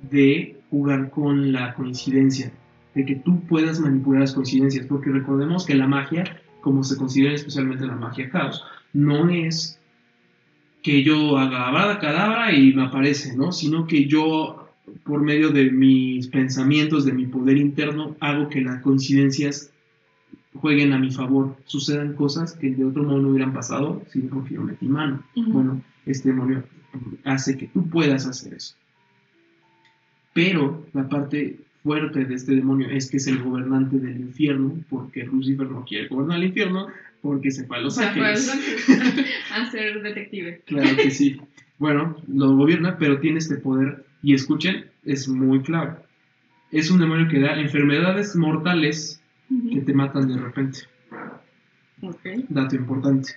Speaker 2: de jugar con la coincidencia, de que tú puedas manipular las coincidencias, porque recordemos que la magia, como se considera especialmente la magia caos, no es que yo haga abada cadabra y me aparece, ¿no? Sino que yo, por medio de mis pensamientos, de mi poder interno, hago que las coincidencias jueguen a mi favor, sucedan cosas que de otro modo no hubieran pasado si no yo metí mano.
Speaker 3: Ujú.
Speaker 2: Bueno, este demonio hace que tú puedas hacer eso. Pero la parte fuerte de este demonio es que es el gobernante del infierno, porque Lucifer no quiere gobernar el infierno, porque se fue a Los Ángeles.
Speaker 3: a ser detective.
Speaker 2: Claro que sí. Bueno, lo gobierna, pero tiene este poder. Y escuchen, es muy claro. Es un demonio que da enfermedades mortales que te matan de repente. Dato importante.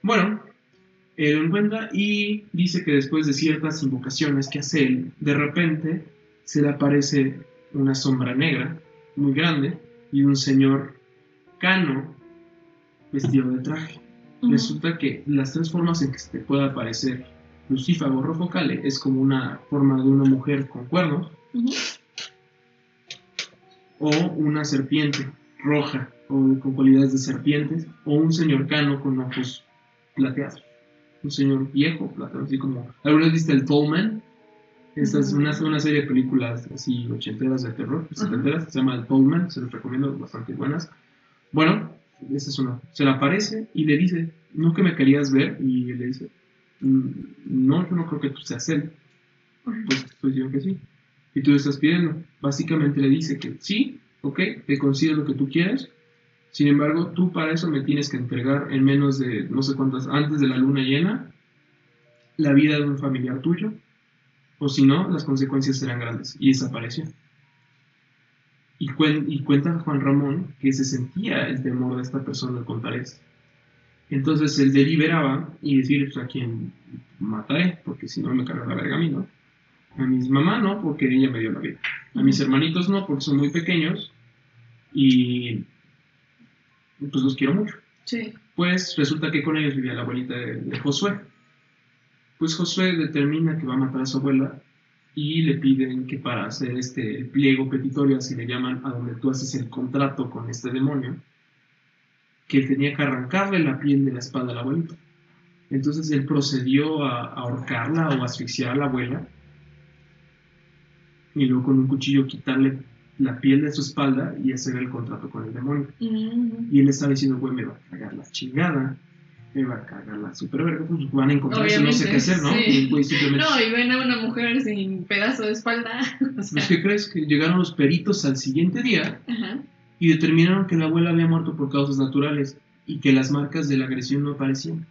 Speaker 2: Bueno, él lo encuentra y dice que después de ciertas invocaciones que hace él, de repente se le aparece una sombra negra muy grande y un señor cano vestido de traje. Resulta que las tres formas en que se te puede aparecer Lucífago Rojo Cale es como una forma de una mujer con cuernos
Speaker 3: Ujú.
Speaker 2: o una serpiente roja o con cualidades de serpientes o un señor cano con ojos plateados. Un señor viejo, plateado, así como... ¿Alguna vez viste el Tollman? Esta es una, una serie de películas así ochenteras de terror, setenteras, se llama el Tollman, se los recomiendo, bastante buenas. Bueno, esa es una. Se le aparece y le dice, ¿no que me querías ver? Y le dice, "Mm, no, yo no creo que tú seas él. Pues estoy diciendo que sí. Y tú le estás pidiendo. Básicamente le dice que sí, ok, te concedo lo que tú quieras. Sin embargo, tú para eso me tienes que entregar en menos de no sé cuántas, antes de la luna llena, la vida de un familiar tuyo. O si no, las consecuencias serán grandes. Y desapareció. Y, cuen- y cuenta Juan Ramón que se sentía el temor de esta persona al contar esto. Entonces él deliberaba y decir, pues a quién mataré, porque si no me carga la verga a mí, ¿no? A mi mamá no, porque ella me dio la vida. A mis hermanitos no, porque son muy pequeños y pues los quiero mucho.
Speaker 3: Sí.
Speaker 2: Pues resulta que con ellos vivía la abuelita de, de Josué. Pues Josué determina que va a matar a su abuela y le piden que para hacer este pliego petitorio, así le llaman, a donde tú haces el contrato con este demonio, que tenía que arrancarle la piel de la espalda a la abuelita. Entonces él procedió a, a ahorcarla o asfixiar a la abuela y luego con un cuchillo quitarle la piel de su espalda y hacer el contrato con el demonio.
Speaker 3: Ujú.
Speaker 2: Y él estaba diciendo, güey, me va a cagar la chingada, me va a cagar la super verga, pues van a encontrar eso, no sé qué hacer, ¿no? Y
Speaker 3: sí.
Speaker 2: el güey simplemente,
Speaker 3: No, y ven a una mujer sin pedazo de espalda. O sea,
Speaker 2: pues, ¿qué crees? Que llegaron los peritos al siguiente día
Speaker 3: ajá.
Speaker 2: Y determinaron que la abuela había muerto por causas naturales y que las marcas de la agresión no aparecían.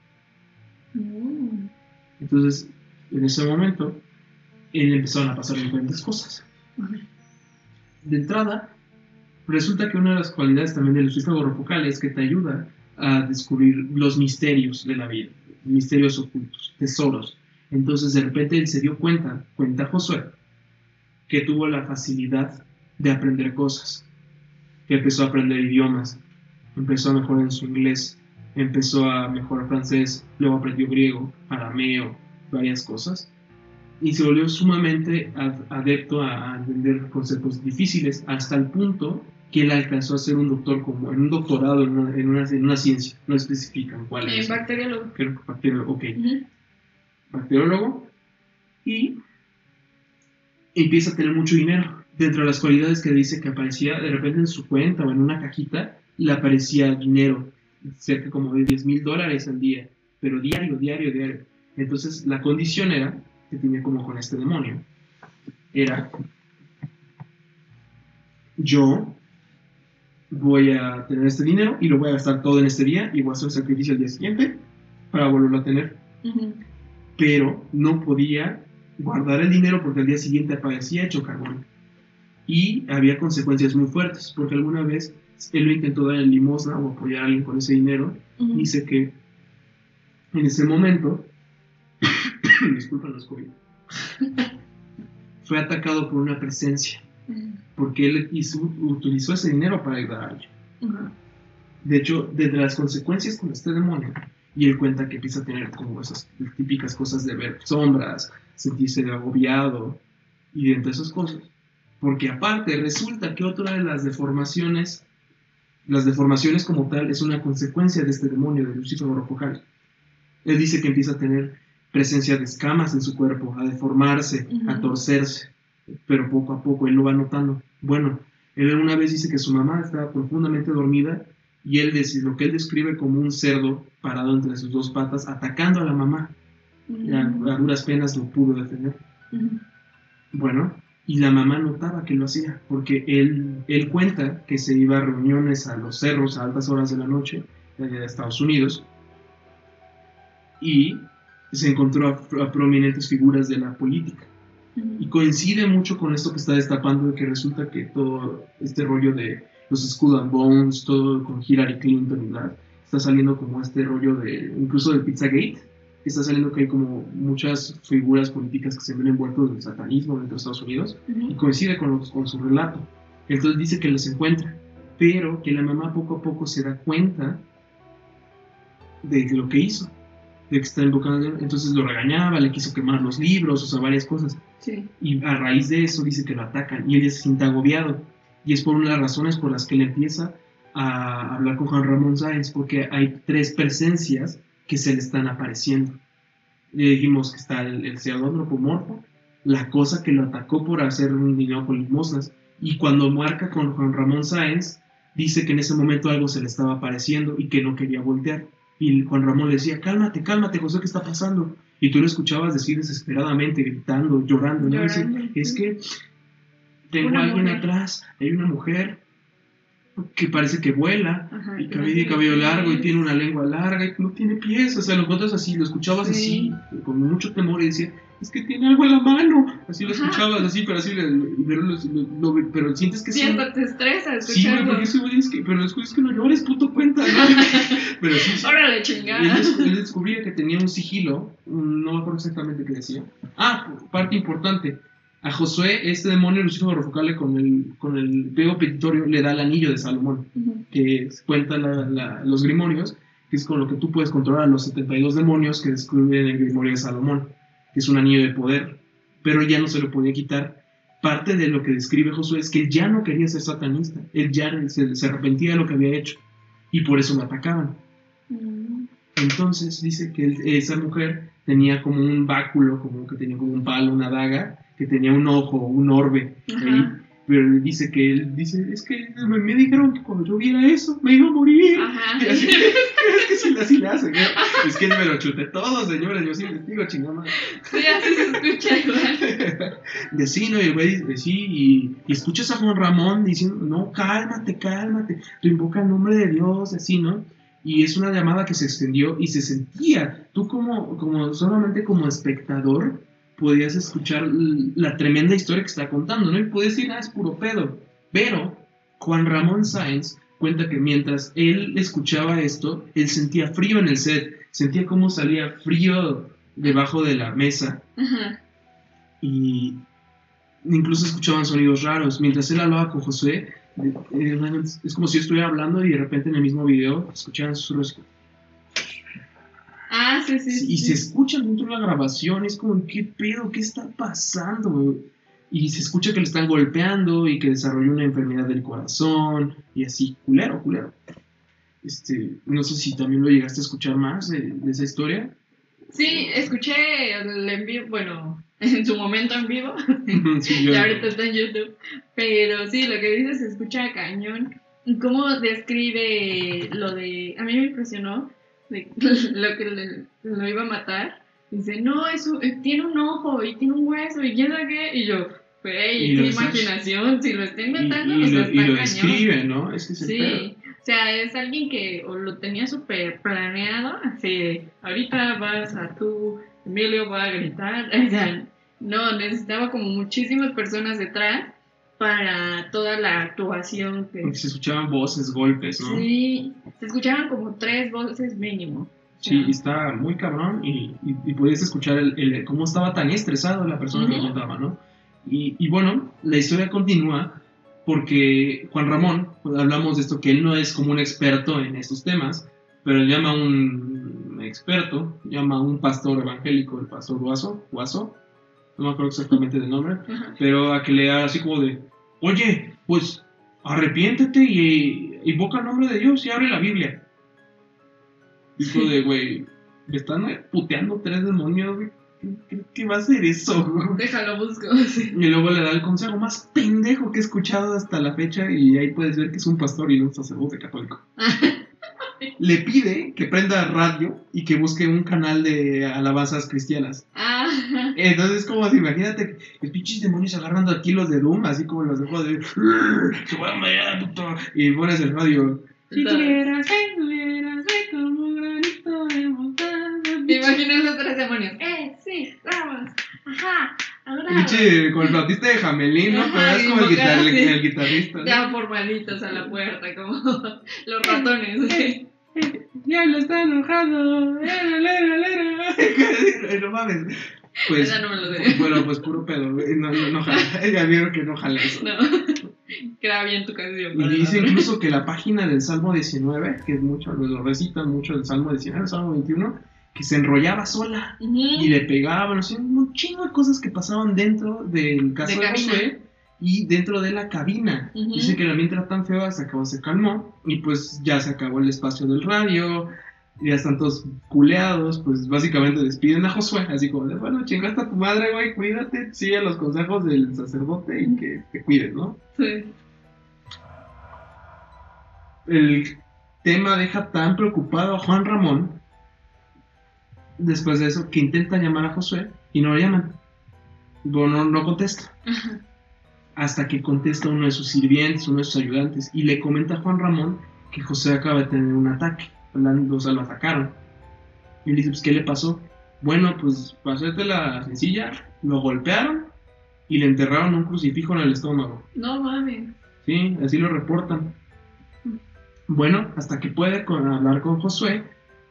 Speaker 3: Mm.
Speaker 2: Entonces, en ese momento, él empezaron a pasar diferentes cosas. De entrada, resulta que una de las cualidades también del suífago rofocal es que te ayuda a descubrir los misterios de la vida, misterios ocultos, tesoros. Entonces, de repente él se dio cuenta, cuenta Josué, que tuvo la facilidad de aprender cosas, que empezó a aprender idiomas, empezó a mejorar en su inglés, empezó a mejorar francés, luego aprendió griego, arameo, varias cosas, y se volvió sumamente ad- adepto a, a entender conceptos difíciles, hasta el punto que él alcanzó a ser un doctor, como en un doctorado en una, en una, en una ciencia, no especifican cuál es.
Speaker 3: bacteriólogo.
Speaker 2: Creo que bacteriólogo, ok
Speaker 3: Ujú.
Speaker 2: bacteriólogo y empieza a tener mucho dinero. Dentro de las cualidades que dice que aparecía de repente en su cuenta o en una cajita, le aparecía dinero, cerca como de 10 mil dólares al día, pero diario, diario, diario. Entonces la condición era, que tenía como con este demonio, era, yo voy a tener este dinero y lo voy a gastar todo en este día y voy a hacer sacrificio al día siguiente para volverlo a tener pero no podía guardar el dinero porque al día siguiente aparecía hecho carbón. Y había consecuencias muy fuertes, porque alguna vez él lo intentó dar en limosna o apoyar a alguien con ese dinero. Dice que en ese momento, disculpen los COVID, fue atacado por una presencia porque él hizo, utilizó ese dinero para ayudar a alguien. De hecho, desde las consecuencias con este demonio, y él cuenta que empieza a tener como esas típicas cosas de ver sombras, sentirse agobiado y entre esas cosas. Porque aparte resulta que otra de las deformaciones, las deformaciones como tal, es una consecuencia de este demonio de Lucifer Orofocali. Él dice que empieza a tener presencia de escamas en su cuerpo, a deformarse, a torcerse, pero poco a poco él lo va notando. Bueno, él una vez dice que su mamá estaba profundamente dormida y él lo que él describe como un cerdo parado entre sus dos patas atacando a la mamá. Ya, a duras penas lo pudo detener.
Speaker 3: Ujú.
Speaker 2: Bueno, y la mamá notaba que lo hacía, porque él, él cuenta que se iba a reuniones a los cerros a altas horas de la noche de allá de Estados Unidos y se encontró a, a prominentes figuras de la política. Y coincide mucho con esto que está destapando de que resulta que todo este rollo de los Skull and Bones, todo con Hillary Clinton y bla, está saliendo como este rollo de, incluso del Pizzagate, está saliendo que hay como muchas figuras políticas que se ven envueltos del satanismo dentro de Estados Unidos y
Speaker 3: Ujú.
Speaker 2: coincide con, los- con su relato. Entonces dice que los encuentra, pero que la mamá poco a poco se da cuenta de lo que hizo, de que está invocando, entonces lo regañaba, le quiso quemar los libros, o sea, varias cosas.
Speaker 3: Sí.
Speaker 2: Y a raíz de eso dice que lo atacan y él se siente agobiado. Y es por una de las razones por las que él empieza a hablar con Juan Ramón Sáenz, porque hay tres presencias que se le están apareciendo. Le dijimos que está el, el antropomorfo, la cosa que lo atacó por hacer un dinero con limosnas, y cuando marca con Juan Ramón Sáenz, dice que en ese momento algo se le estaba apareciendo y que no quería voltear. Y Juan Ramón le decía, cálmate, cálmate, José, ¿qué está pasando? Y tú lo escuchabas decir desesperadamente, gritando, llorando. ¿no? Dice, es que tengo a alguien
Speaker 3: mujer.
Speaker 2: atrás, hay una mujer que parece que vuela
Speaker 3: Ajá,
Speaker 2: y cabello,
Speaker 3: tiene
Speaker 2: cabello largo y tiene una lengua larga y no tiene pies, o sea, lo encuentras así, lo escuchabas
Speaker 3: Sí.
Speaker 2: así, con mucho temor y decía, es que tiene algo en la mano, así lo
Speaker 3: Ajá.
Speaker 2: escuchabas así, pero así, pero, lo- lo- lo- pero sientes que
Speaker 3: Sí, hasta te estresa
Speaker 2: Sí,
Speaker 3: escucharlo.
Speaker 2: porque güey es que, pero es que no llores, puto cuenta, ¿no? pero sí, sí.
Speaker 3: Órale,
Speaker 2: Él,
Speaker 3: chingada.
Speaker 2: des- él descubría que tenía un sigilo, no me acuerdo exactamente qué decía. Ah, parte importante. A Josué, este demonio Lucifer Rofocale con el, con el pego petitorio le da el anillo de Salomón, que cuenta la- la- los grimorios, que es con lo que tú puedes controlar a los 72 demonios que describen el grimorio de Salomón, que es un anillo de poder, pero ya no se lo podía quitar. Parte de lo que describe Josué es que él ya no quería ser satanista, él ya se, se arrepentía de lo que había hecho, y por eso lo atacaban.
Speaker 3: Mm.
Speaker 2: Entonces dice que esa mujer tenía como un báculo, como que tenía como un palo, una daga, que tenía un ojo, un orbe. Ahí. Pero él dice que él dice, es que me, me dijeron que cuando yo viera eso me iba a morir.
Speaker 3: Ajá.
Speaker 2: Y así, es que sí, así le hacen. ¿no? Es que me lo chuté todo, señores. Yo sí les digo, chingada.
Speaker 3: Sí, así se escucha igual.
Speaker 2: De sí, ¿no? Y el güey dice, sí, y, y escuchas a Juan Ramón diciendo, no, cálmate, cálmate, tú invoca el nombre de Dios, así, ¿no? Y es una llamada que se extendió y se sentía, tú como, como solamente como espectador, podías escuchar la tremenda historia que está contando, ¿no? Y podías decir, ah, es puro pedo. Pero Juan Ramón Sáenz cuenta que mientras él escuchaba esto, él sentía frío en el set, sentía cómo salía frío debajo de la mesa y incluso escuchaban sonidos raros. Mientras él hablaba con Josué, eh, eh, es como si yo estuviera hablando y de repente en el mismo video escuchaban susurros.
Speaker 3: Ah, sí, sí.
Speaker 2: Y
Speaker 3: sí.
Speaker 2: se escucha dentro de la grabación, es como, ¿qué pedo? ¿Qué está pasando? güey? Y se escucha que le están golpeando y que desarrolló una enfermedad del corazón y así, culero, culero. Este, no sé si también lo llegaste a escuchar más de, de esa historia.
Speaker 3: Sí, escuché el en vivo, bueno, en su momento en vivo,
Speaker 2: Sí, yo-
Speaker 3: y ahorita está en YouTube. Pero sí, lo que dices se escucha cañón. Y cómo describe lo de. A mí me impresionó de lo que le- lo iba a matar. Dice, no, eso tiene un ojo y tiene un hueso y ya sé qué. Y yo,
Speaker 2: Y
Speaker 3: güey,
Speaker 2: está-
Speaker 3: imaginación. Si lo está
Speaker 2: y,
Speaker 3: inventando,
Speaker 2: y
Speaker 3: o sea,
Speaker 2: lo, y
Speaker 3: está
Speaker 2: lo
Speaker 3: cañón.
Speaker 2: ¿no? Es que es el pedo.
Speaker 3: Sí, o sea, es alguien que o lo tenía súper planeado, así, ahorita vas a tu, Emilio va a gritar, o sea, no, necesitaba como muchísimas personas detrás para toda la actuación que...
Speaker 2: Porque se escuchaban voces, golpes, ¿no?
Speaker 3: Sí, se escuchaban como tres voces mínimo.
Speaker 2: Sí, y está muy cabrón y, y, y podías escuchar el, el- cómo estaba tan estresado la persona que lo contaba, ¿no? Y, y bueno, la historia continúa porque Juan Ramón, pues, hablamos de esto, que él no es como un experto en estos temas, pero él llama a un experto, llama a un pastor evangélico, el pastor Guaso, Guaso, no me acuerdo exactamente del nombre,
Speaker 3: Ajá.
Speaker 2: pero a que le haga así como de, oye, pues arrepiéntete y invoca el nombre de Dios y abre la Biblia. Dijo de, güey, me están puteando tres demonios, güey. ¿Qué, qué- qué va a hacer eso? güey?"
Speaker 3: Déjalo, busco. sí.
Speaker 2: Y luego le da el consejo más pendejo que he escuchado hasta la fecha y ahí puedes ver que es un pastor y no un sacerdote católico. Le pide que prenda radio y que busque un canal de alabanzas cristianas.
Speaker 3: Ah,
Speaker 2: Entonces, como si imagínate los pinches demonios agarrando aquí los de Doom, así como los de juego de. "Se va a marear, puto", Y pones el radio. Si tuvieras fe, tuvieras como un granito de mostaza.
Speaker 3: me imagino los tres demonios. Eh, sí, vamos. Ajá, ahora.
Speaker 2: Pinche, con el flautista de Jamelín, ¿no? Pero es como el,
Speaker 3: invocar,
Speaker 2: guitar- el-
Speaker 3: sí.
Speaker 2: el guitarrista. ¿no?
Speaker 3: Ya formalitos a la puerta, como los ratones. sí.
Speaker 2: Diablo está enojado. Lera, lera, lera. no mames. Pues,
Speaker 3: Esa no me lo sé.
Speaker 2: bueno, pues puro pedo. güey. No, no, no jala. Ya vieron que no jala eso.
Speaker 3: No. Queda bien tu canción.
Speaker 2: Y dice incluso que la página del Salmo 19, que es mucho, lo recitan mucho el Salmo 19, el Salmo 21, que se enrollaba sola y le pegaban, o sea, un chingo de cosas que pasaban dentro del caso
Speaker 3: De
Speaker 2: de. Josué y dentro de la cabina. Dice que el ambiente era tan feo hasta que se calmó y pues ya se acabó el espacio del radio, ya están todos culeados, pues básicamente despiden a Josué, así como de, bueno, chingaste a tu madre, güey, cuídate, sigue los consejos del sacerdote y que te cuides, ¿no?
Speaker 3: Sí.
Speaker 2: el tema deja tan preocupado a Juan Ramón, después de eso, que intenta llamar a Josué y no lo llaman. Bueno, no, no contesta.
Speaker 3: Ajá.
Speaker 2: Hasta que contesta uno de sus sirvientes, uno de sus ayudantes, y le comenta a Juan Ramón que José acaba de tener un ataque. O sea, lo atacaron. Y él dice, pues, ¿qué le pasó? Bueno, pues, para hacerte la sencilla, lo golpearon y le enterraron un crucifijo en el estómago.
Speaker 3: No mames.
Speaker 2: Sí, así lo reportan. Bueno, hasta que puede con- hablar con Josué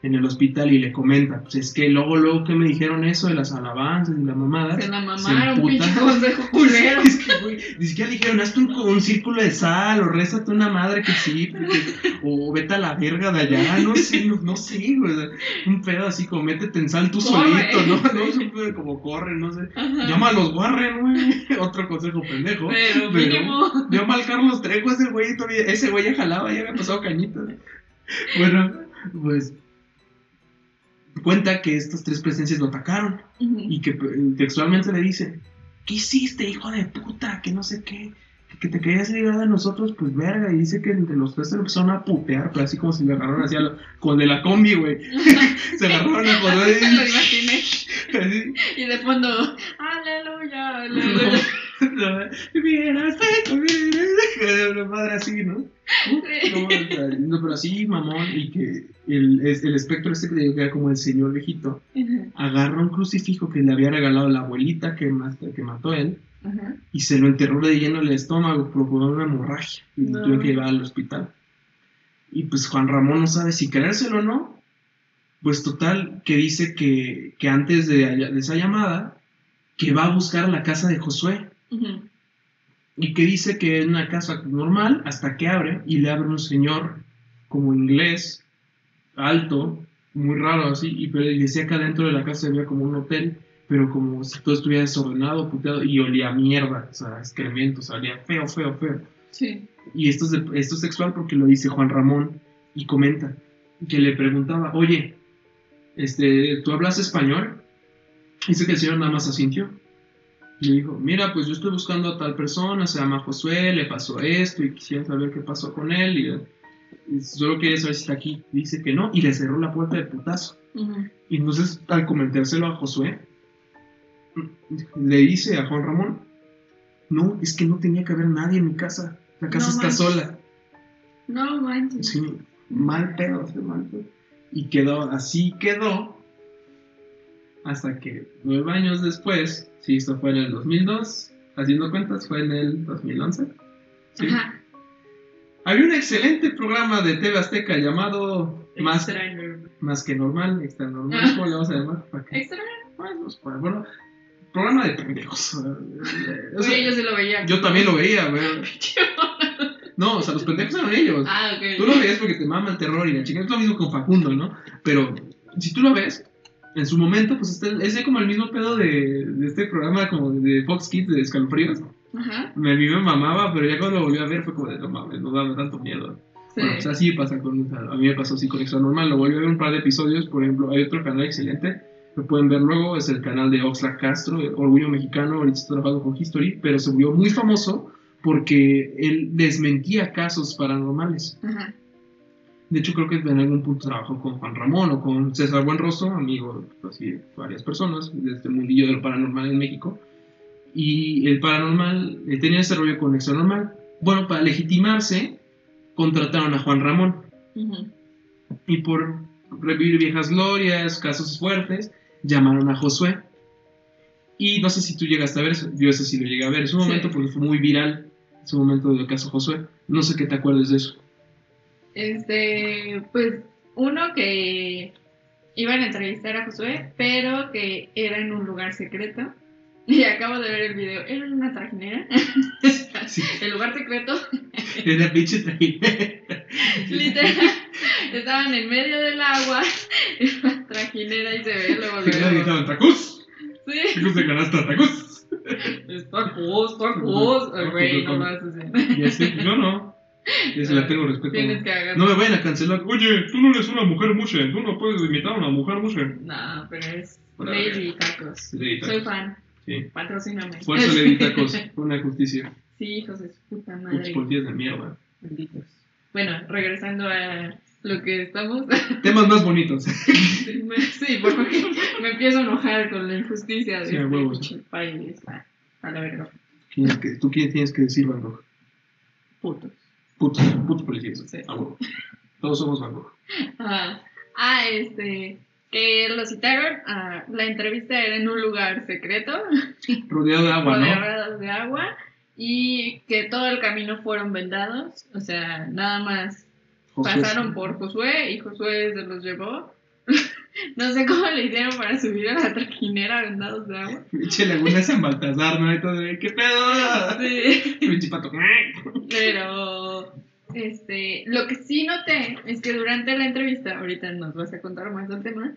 Speaker 2: en el hospital y le comenta, pues es que luego, luego que me dijeron eso de las alabanzas y la mamada.
Speaker 3: Se la mamaron, pinche consejo culero.
Speaker 2: Es que, güey, ni siquiera le dijeron, hazte un, un círculo de sal o rézate una madre que sí, porque- o vete a la verga de allá, no sé, no, no sé, güey, un pedo así como métete en sal tú
Speaker 3: Corre.
Speaker 2: solito, ¿no? No es un pedo como corre, no sé.
Speaker 3: Ajá.
Speaker 2: Llama a los Warren, güey, otro consejo pendejo.
Speaker 3: Pero
Speaker 2: Pero-
Speaker 3: mínimo.
Speaker 2: Llama al Carlos Trejo, ese güey todavía, ese güey ya jalaba, ya había pasado cañitas. Bueno, pues cuenta que estas tres presencias lo atacaron y que eh, textualmente le dice, ¿qué hiciste, hijo de puta? Que no sé qué, que- te querías librar de nosotros, pues verga, y dice que entre los tres se empezaron a putear, pero así como si le agarraron hacia lo, con de la combi, güey. se agarraron a joder
Speaker 3: Lo imaginé.
Speaker 2: así,
Speaker 3: Y de fondo, aleluya, aleluya.
Speaker 2: no, madre así, ¿no? No, pero así, mamón, y que el, el espectro este que era como el señor viejito, agarra un crucifijo que le había regalado la abuelita que, que mató él
Speaker 3: Ajá.
Speaker 2: y se lo enterró de lleno en el estómago, provocó una hemorragia y lo
Speaker 3: No.
Speaker 2: tuvieron que llevar al hospital. Y pues Juan Ramón no sabe si creérselo o no. Pues total, que dice que, que antes de, de esa llamada, que va a buscar a la casa de Josué
Speaker 3: Ujú.
Speaker 2: Y que dice que es una casa normal hasta que abre y le abre un señor como inglés, alto, muy raro así, y pero decía que adentro de la casa se veía como un hotel, pero como si todo estuviera desordenado, puteado, y olía a mierda, o sea, excremento, o sea, olía feo, feo, feo.
Speaker 3: Sí.
Speaker 2: Y esto es, de- esto es sexual porque lo dice Juan Ramón y comenta que le preguntaba, oye, este, ¿tú hablas español? Dice que el señor nada más asintió. Y le dijo, mira, pues yo estoy buscando a tal persona, se llama Josué, le pasó esto y quisiera saber qué pasó con él. Y, y solo quería saber si está aquí. Dice que no y le cerró la puerta de putazo. Y entonces, al comentárselo a Josué, le dice a Juan Ramón, no, es que no tenía que haber nadie en mi casa. La casa
Speaker 3: No
Speaker 2: está
Speaker 3: manches.
Speaker 2: sola.
Speaker 3: No manches.
Speaker 2: Sí, mal pedo, mal pedo. Y quedó, así quedó, hasta que nueve años después, sí, esto fue en el 2002, haciendo cuentas, fue en el 2011. Sí.
Speaker 3: Ajá.
Speaker 2: Había un excelente programa de TV Azteca llamado Más, más que normal, extra normal,
Speaker 3: Ah.
Speaker 2: ¿cómo le vamos a llamar?
Speaker 3: Extraño.
Speaker 2: Bueno, pues, bueno, programa de pendejos. O sea,
Speaker 3: Oye, yo sí lo veía.
Speaker 2: yo también lo veía, güey. No, o sea, los pendejos eran ellos.
Speaker 3: Ah, ok.
Speaker 2: Tú lo ves porque te mama el terror y la chica es lo mismo con Facundo, ¿no? Pero si tú lo ves, en su momento, pues está, es como el mismo pedo de, de este programa como de Fox Kids de escalofríos.
Speaker 3: Ajá.
Speaker 2: Me, a mí me mamaba, pero ya cuando lo volví a ver fue como de no mames, no daba tanto miedo.
Speaker 3: Sí.
Speaker 2: Bueno, pues así pasa con, a mí me pasó así con Extra Normal, lo volví a ver un par de episodios, por ejemplo, hay otro canal excelente, lo pueden ver luego, es el canal de Oxlack Castro, Orgullo Mexicano, ahorita está trabajando con History, pero se volvió muy famoso porque él desmentía casos paranormales.
Speaker 3: Ajá.
Speaker 2: De hecho, creo que en algún punto trabajó con Juan Ramón o con César Buenrostro, amigo pues, de varias personas de este mundillo del paranormal en México. Y el paranormal eh, tenía ese rollo con extra normal. Bueno, para legitimarse, contrataron a Juan Ramón.
Speaker 3: Ujú.
Speaker 2: Y por revivir viejas glorias, casos fuertes, llamaron a Josué. Y no sé si tú llegaste a ver eso. Yo ese sí lo llegué a ver. Es un
Speaker 3: Sí.
Speaker 2: momento porque fue muy viral. Es un momento del caso Josué. No sé qué te acuerdas de eso.
Speaker 3: Este, pues, uno que iban a entrevistar a Josué, pero que era en un lugar secreto. Y acabo de ver el video. Era una trajinera.
Speaker 2: Sí.
Speaker 3: El lugar secreto,
Speaker 2: Era pinche trajinera.
Speaker 3: literal, estaban en medio del agua, en la trajinera y se ve luego, luego.
Speaker 2: gritaban tacos.
Speaker 3: Sí,
Speaker 2: Tacos de canasta, tacos.
Speaker 3: es tacos, tacos. Güey, no lo haces así.
Speaker 2: Y así, yo no. Yo se la tengo respeto.
Speaker 3: Tienes que agarrar.
Speaker 2: No me vayan a cancelar. Oye, tú no eres una mujer mushe. Tú no puedes imitar a una mujer mushe.
Speaker 3: No, pero es
Speaker 2: Bueno,
Speaker 3: Lady Tacos.
Speaker 2: Lady Tacos.
Speaker 3: Soy fan.
Speaker 2: Sí.
Speaker 3: Patrocíname.
Speaker 2: Fuerza Lady Tacos. Una justicia.
Speaker 3: Sí, hijos de puta madre.
Speaker 2: policías de mierda.
Speaker 3: Malditos. Bueno, regresando a lo que estamos.
Speaker 2: Temas más bonitos.
Speaker 3: sí, porque me empiezo a enojar con la injusticia de
Speaker 2: Sí,
Speaker 3: este
Speaker 2: huevos.
Speaker 3: país. A la verga.
Speaker 2: ¿Tú quién tienes que decir, Van Gogh?
Speaker 3: Putos.
Speaker 2: Putos, putos policías.
Speaker 3: Sí.
Speaker 2: Todos somos Van Gogh.
Speaker 3: Ah, ah, este. Que lo citaron. ah, la entrevista era en un lugar secreto.
Speaker 2: Rodeado de agua, ¿no?
Speaker 3: rodeados de agua. Y que todo el camino fueron vendados. O sea, nada más pasaron por Josué y Josué se los llevó. No sé cómo le hicieron para subir a la trajinera vendados de agua.
Speaker 2: Pinche laguna San Baltasar, ¿no? Entonces, ¿qué pedo?
Speaker 3: Sí,
Speaker 2: Pinche pato.
Speaker 3: pero este, lo que sí noté es que durante la entrevista, ahorita nos vas a contar más del tema,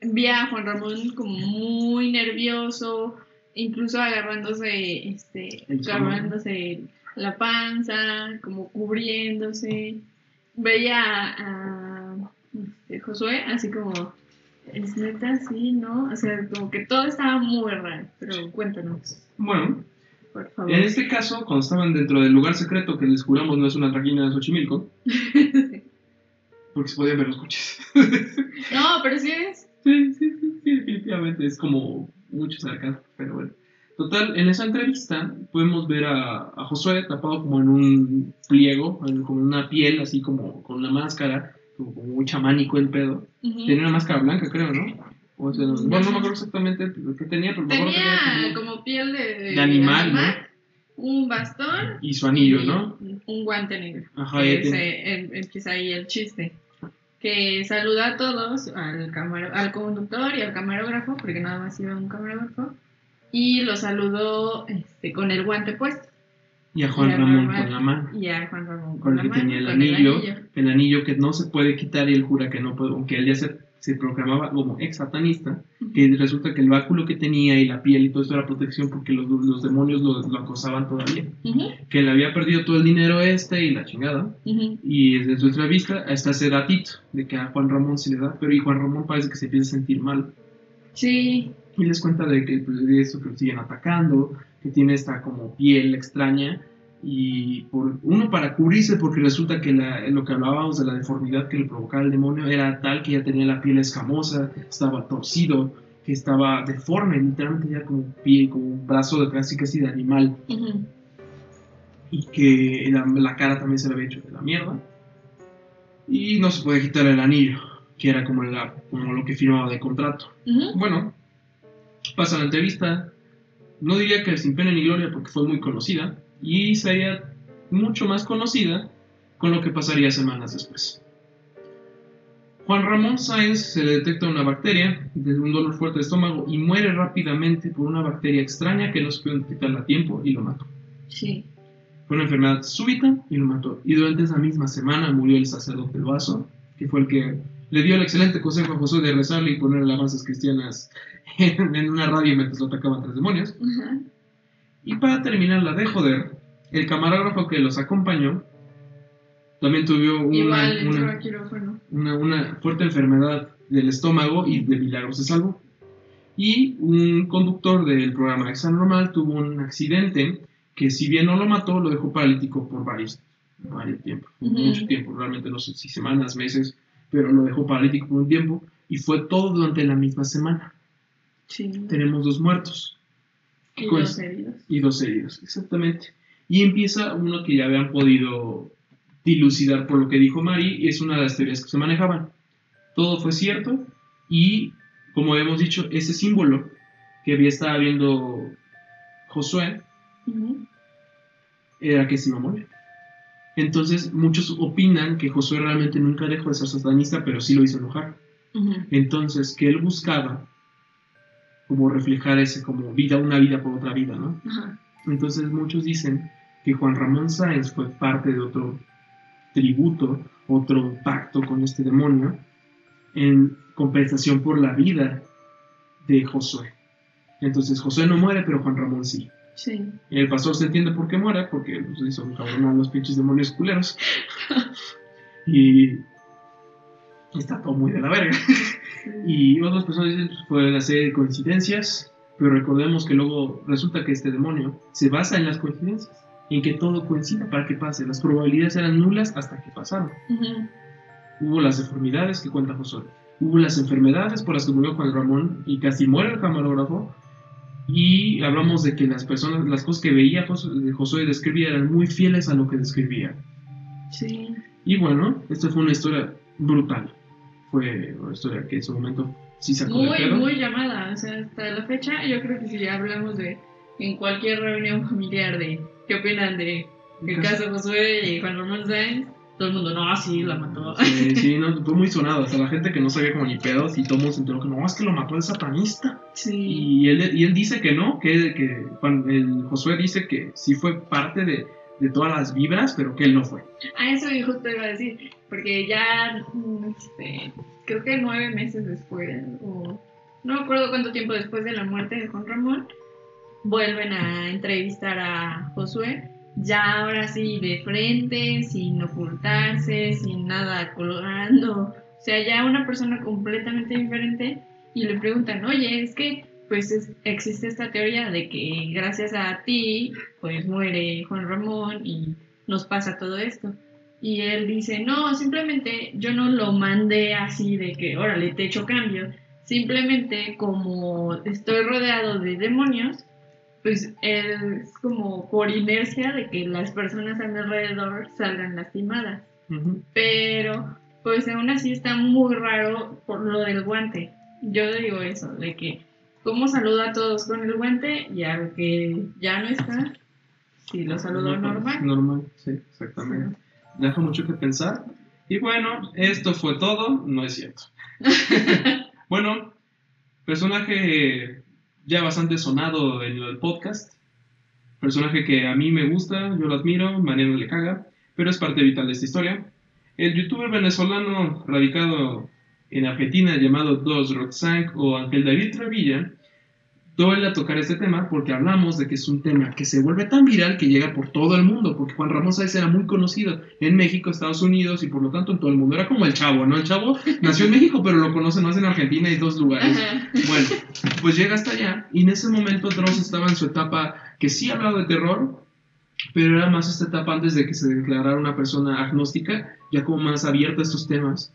Speaker 3: vi a Juan Ramón como muy nervioso, incluso agarrándose, este, agarrándose la panza, como cubriéndose. Veía a, a, este, Josué así como, es neta, sí, ¿no? O sea, como que todo estaba muy raro, pero cuéntanos,
Speaker 2: Bueno,
Speaker 3: por favor.
Speaker 2: en este caso, cuando estaban dentro del lugar secreto que les juramos no es una trajina de Xochimilco, porque se podían ver los coches.
Speaker 3: No, pero sí es.
Speaker 2: Sí, sí, sí, sí, definitivamente es como mucho sarcasmo, pero bueno. Total, en esa entrevista podemos ver a, a Josué tapado como en un pliego, como en una piel, así como con una máscara, como, muy chamánico el pedo.
Speaker 3: Ujú.
Speaker 2: Tenía una máscara blanca, creo, ¿no? O sea, no- bueno, no me acuerdo exactamente lo que tenía, pero
Speaker 3: Tenía
Speaker 2: tenía como-
Speaker 3: como piel de,
Speaker 2: de animal, ¿no?
Speaker 3: un bastón
Speaker 2: Y su anillo,
Speaker 3: y
Speaker 2: ¿no?
Speaker 3: Un guante negro.
Speaker 2: Ajá, ya
Speaker 3: em- empieza ahí el chiste. Que saluda a todos, al, camaro- al conductor y al camarógrafo, porque nada más iba un camarógrafo, y lo saludó este, con el guante puesto.
Speaker 2: Y a Juan
Speaker 3: y a
Speaker 2: Ramón
Speaker 3: Ramón.
Speaker 2: con la mano.
Speaker 3: Y a Juan Ramón
Speaker 2: Con
Speaker 3: la mano,
Speaker 2: tenía el
Speaker 3: con
Speaker 2: anillo, el anillo que no se puede quitar y él jura que no puede, aunque él ya se, se proclamaba como ex satanista, que resulta que el báculo que tenía y la piel y todo esto era protección porque los, los demonios lo, lo acosaban todavía. Que él había perdido todo el dinero este y la chingada.
Speaker 3: ujú.
Speaker 2: Y desde su entrevista está ese datito de que a Juan Ramón se le da, pero y Juan Ramón parece que se empieza a sentir mal.
Speaker 3: Sí,
Speaker 2: Y les cuenta de que pues, de eso que lo siguen atacando, que tiene esta como piel extraña y por uno para cubrirse porque resulta que la- lo que hablábamos de la deformidad que le provocaba el demonio era tal que ya tenía la piel escamosa, estaba torcido, que estaba deforme, literalmente ya como piel, como un brazo de casi casi de animal y que la, la cara también se le había hecho de la mierda y no se puede quitar el anillo, que era como, la, como lo que firmaba de contrato. Bueno, pasa la entrevista. No diría que sin pena ni gloria porque fue muy conocida. Y sería mucho más conocida con lo que pasaría semanas después. Juan Ramón Sáenz se le detecta una bacteria de un dolor fuerte de estómago y muere rápidamente por una bacteria extraña que no se pudo detectar a tiempo y lo mató.
Speaker 3: Sí.
Speaker 2: Fue una enfermedad súbita y lo mató. Y durante esa misma semana murió el sacerdote vaso, que fue el que le dio el excelente consejo a Josué de rezarle y poner alabanzas cristianas en una radio mientras lo atacaban tres demonios.
Speaker 3: Ajá.
Speaker 2: Y para terminar la de joder, el camarógrafo que los acompañó también tuvo una, una, fuerte enfermedad del estómago y de milagros se salvó. Y un conductor del programa Exam Normal tuvo un accidente que si bien no lo mató, lo dejó paralítico por varios, varios tiempos,
Speaker 3: Ujú.
Speaker 2: mucho tiempo, realmente no sé si semanas, meses, pero lo dejó paralítico por un tiempo y fue todo durante la misma semana.
Speaker 3: Sí.
Speaker 2: Tenemos dos muertos
Speaker 3: Y
Speaker 2: Pues-
Speaker 3: dos heridos.
Speaker 2: y dos heridos, exactamente. Y empieza uno que ya habían podido dilucidar por lo que dijo Mari, y es una de las teorías que se manejaban. Todo fue cierto y, como habíamos dicho, ese símbolo que había estado viendo Josué era que se iba a morir. Entonces muchos opinan que Josué realmente nunca dejó de ser satanista, pero sí lo hizo enojar. Entonces que él buscaba como reflejar ese como vida, una vida por otra vida, ¿no?
Speaker 3: Ajá.
Speaker 2: Entonces muchos dicen que Juan Ramón Sáenz fue parte de otro tributo, otro pacto con este demonio, en compensación por la vida de Josué. Entonces Josué no muere, pero Juan Ramón sí.
Speaker 3: Sí.
Speaker 2: El pastor se entiende por qué muere, porque pues, hizo un cabrón a los pinches demonios culeros. y está todo muy de la verga. Y otras personas dicen una serie de coincidencias, pero recordemos que luego resulta que este demonio se basa en las coincidencias, en que todo coincida para que pase. Las probabilidades eran nulas hasta que pasaron.
Speaker 3: Ujú.
Speaker 2: Hubo las deformidades que cuenta Josué, hubo las enfermedades por las que murió Juan Ramón y casi muere el camarógrafo. Y hablamos de que las personas, las cosas que veía Josué, Josué describía eran muy fieles a lo que describía.
Speaker 3: Sí.
Speaker 2: Y bueno, esta fue una historia brutal. Fue una historia que en su momento sí sacó
Speaker 3: Muy, muy llamada. O sea, hasta la fecha, yo creo que si hablamos de en cualquier reunión familiar de qué opinan de el caso de Josué y Juan Ramón Sáenz, todo el mundo, no, sí, la mató.
Speaker 2: Sí, sí, no, fue muy sonado. Hasta la gente que no sabía como ni pedos y todo el mundo se enteró que no, es que lo mató el satanista.
Speaker 3: Sí.
Speaker 2: Y él, y él dice que no, que, que Juan- el Josué dice que sí fue parte de, de todas las vibras, pero que él no fue.
Speaker 3: A eso yo justo iba a decir, porque ya, mm, este, creo que nueve meses después, o no me acuerdo cuánto tiempo después de la muerte de Juan Ramón, vuelven a entrevistar a Josué, ya ahora sí de frente, sin ocultarse, sin nada colgando, o sea, ya una persona completamente diferente, y le preguntan, oye, es que pues es- existe esta teoría de que gracias a ti, pues muere Juan Ramón y nos pasa todo esto. Y él dice, no, simplemente yo no lo mandé así de que, órale, te echo cambio. Simplemente como estoy rodeado de demonios, pues es como por inercia de que las personas a mi alrededor salgan lastimadas.
Speaker 2: Ujú.
Speaker 3: Pero pues aún así está muy raro por lo del guante. Yo digo eso, de que cómo saluda a todos con el guante y al que ya no está, si lo saludó
Speaker 2: No,
Speaker 3: normal.
Speaker 2: Normal, sí, exactamente. Deja mucho que pensar. Y bueno, esto fue todo. No es cierto. bueno, personaje ya bastante sonado en el podcast. Personaje que a mí me gusta, yo lo admiro, Mariano le caga, pero es parte vital de esta historia. El youtuber venezolano radicado en Argentina llamado Dos Roxanne o Ángel David Trevilla duele a tocar este tema porque hablamos de que es un tema que se vuelve tan viral que llega por todo el mundo, porque Juan Ramón Sáenz era muy conocido en México, Estados Unidos y por lo tanto en todo el mundo. Era como el chavo, ¿no? El chavo nació en México, pero lo conocen más en Argentina y dos lugares.
Speaker 3: Ajá.
Speaker 2: Bueno, pues llega hasta allá y en ese momento Dross estaba en su etapa que sí hablaba de terror, pero era más esta etapa antes de que se declarara una persona agnóstica, ya como más abierta a estos temas.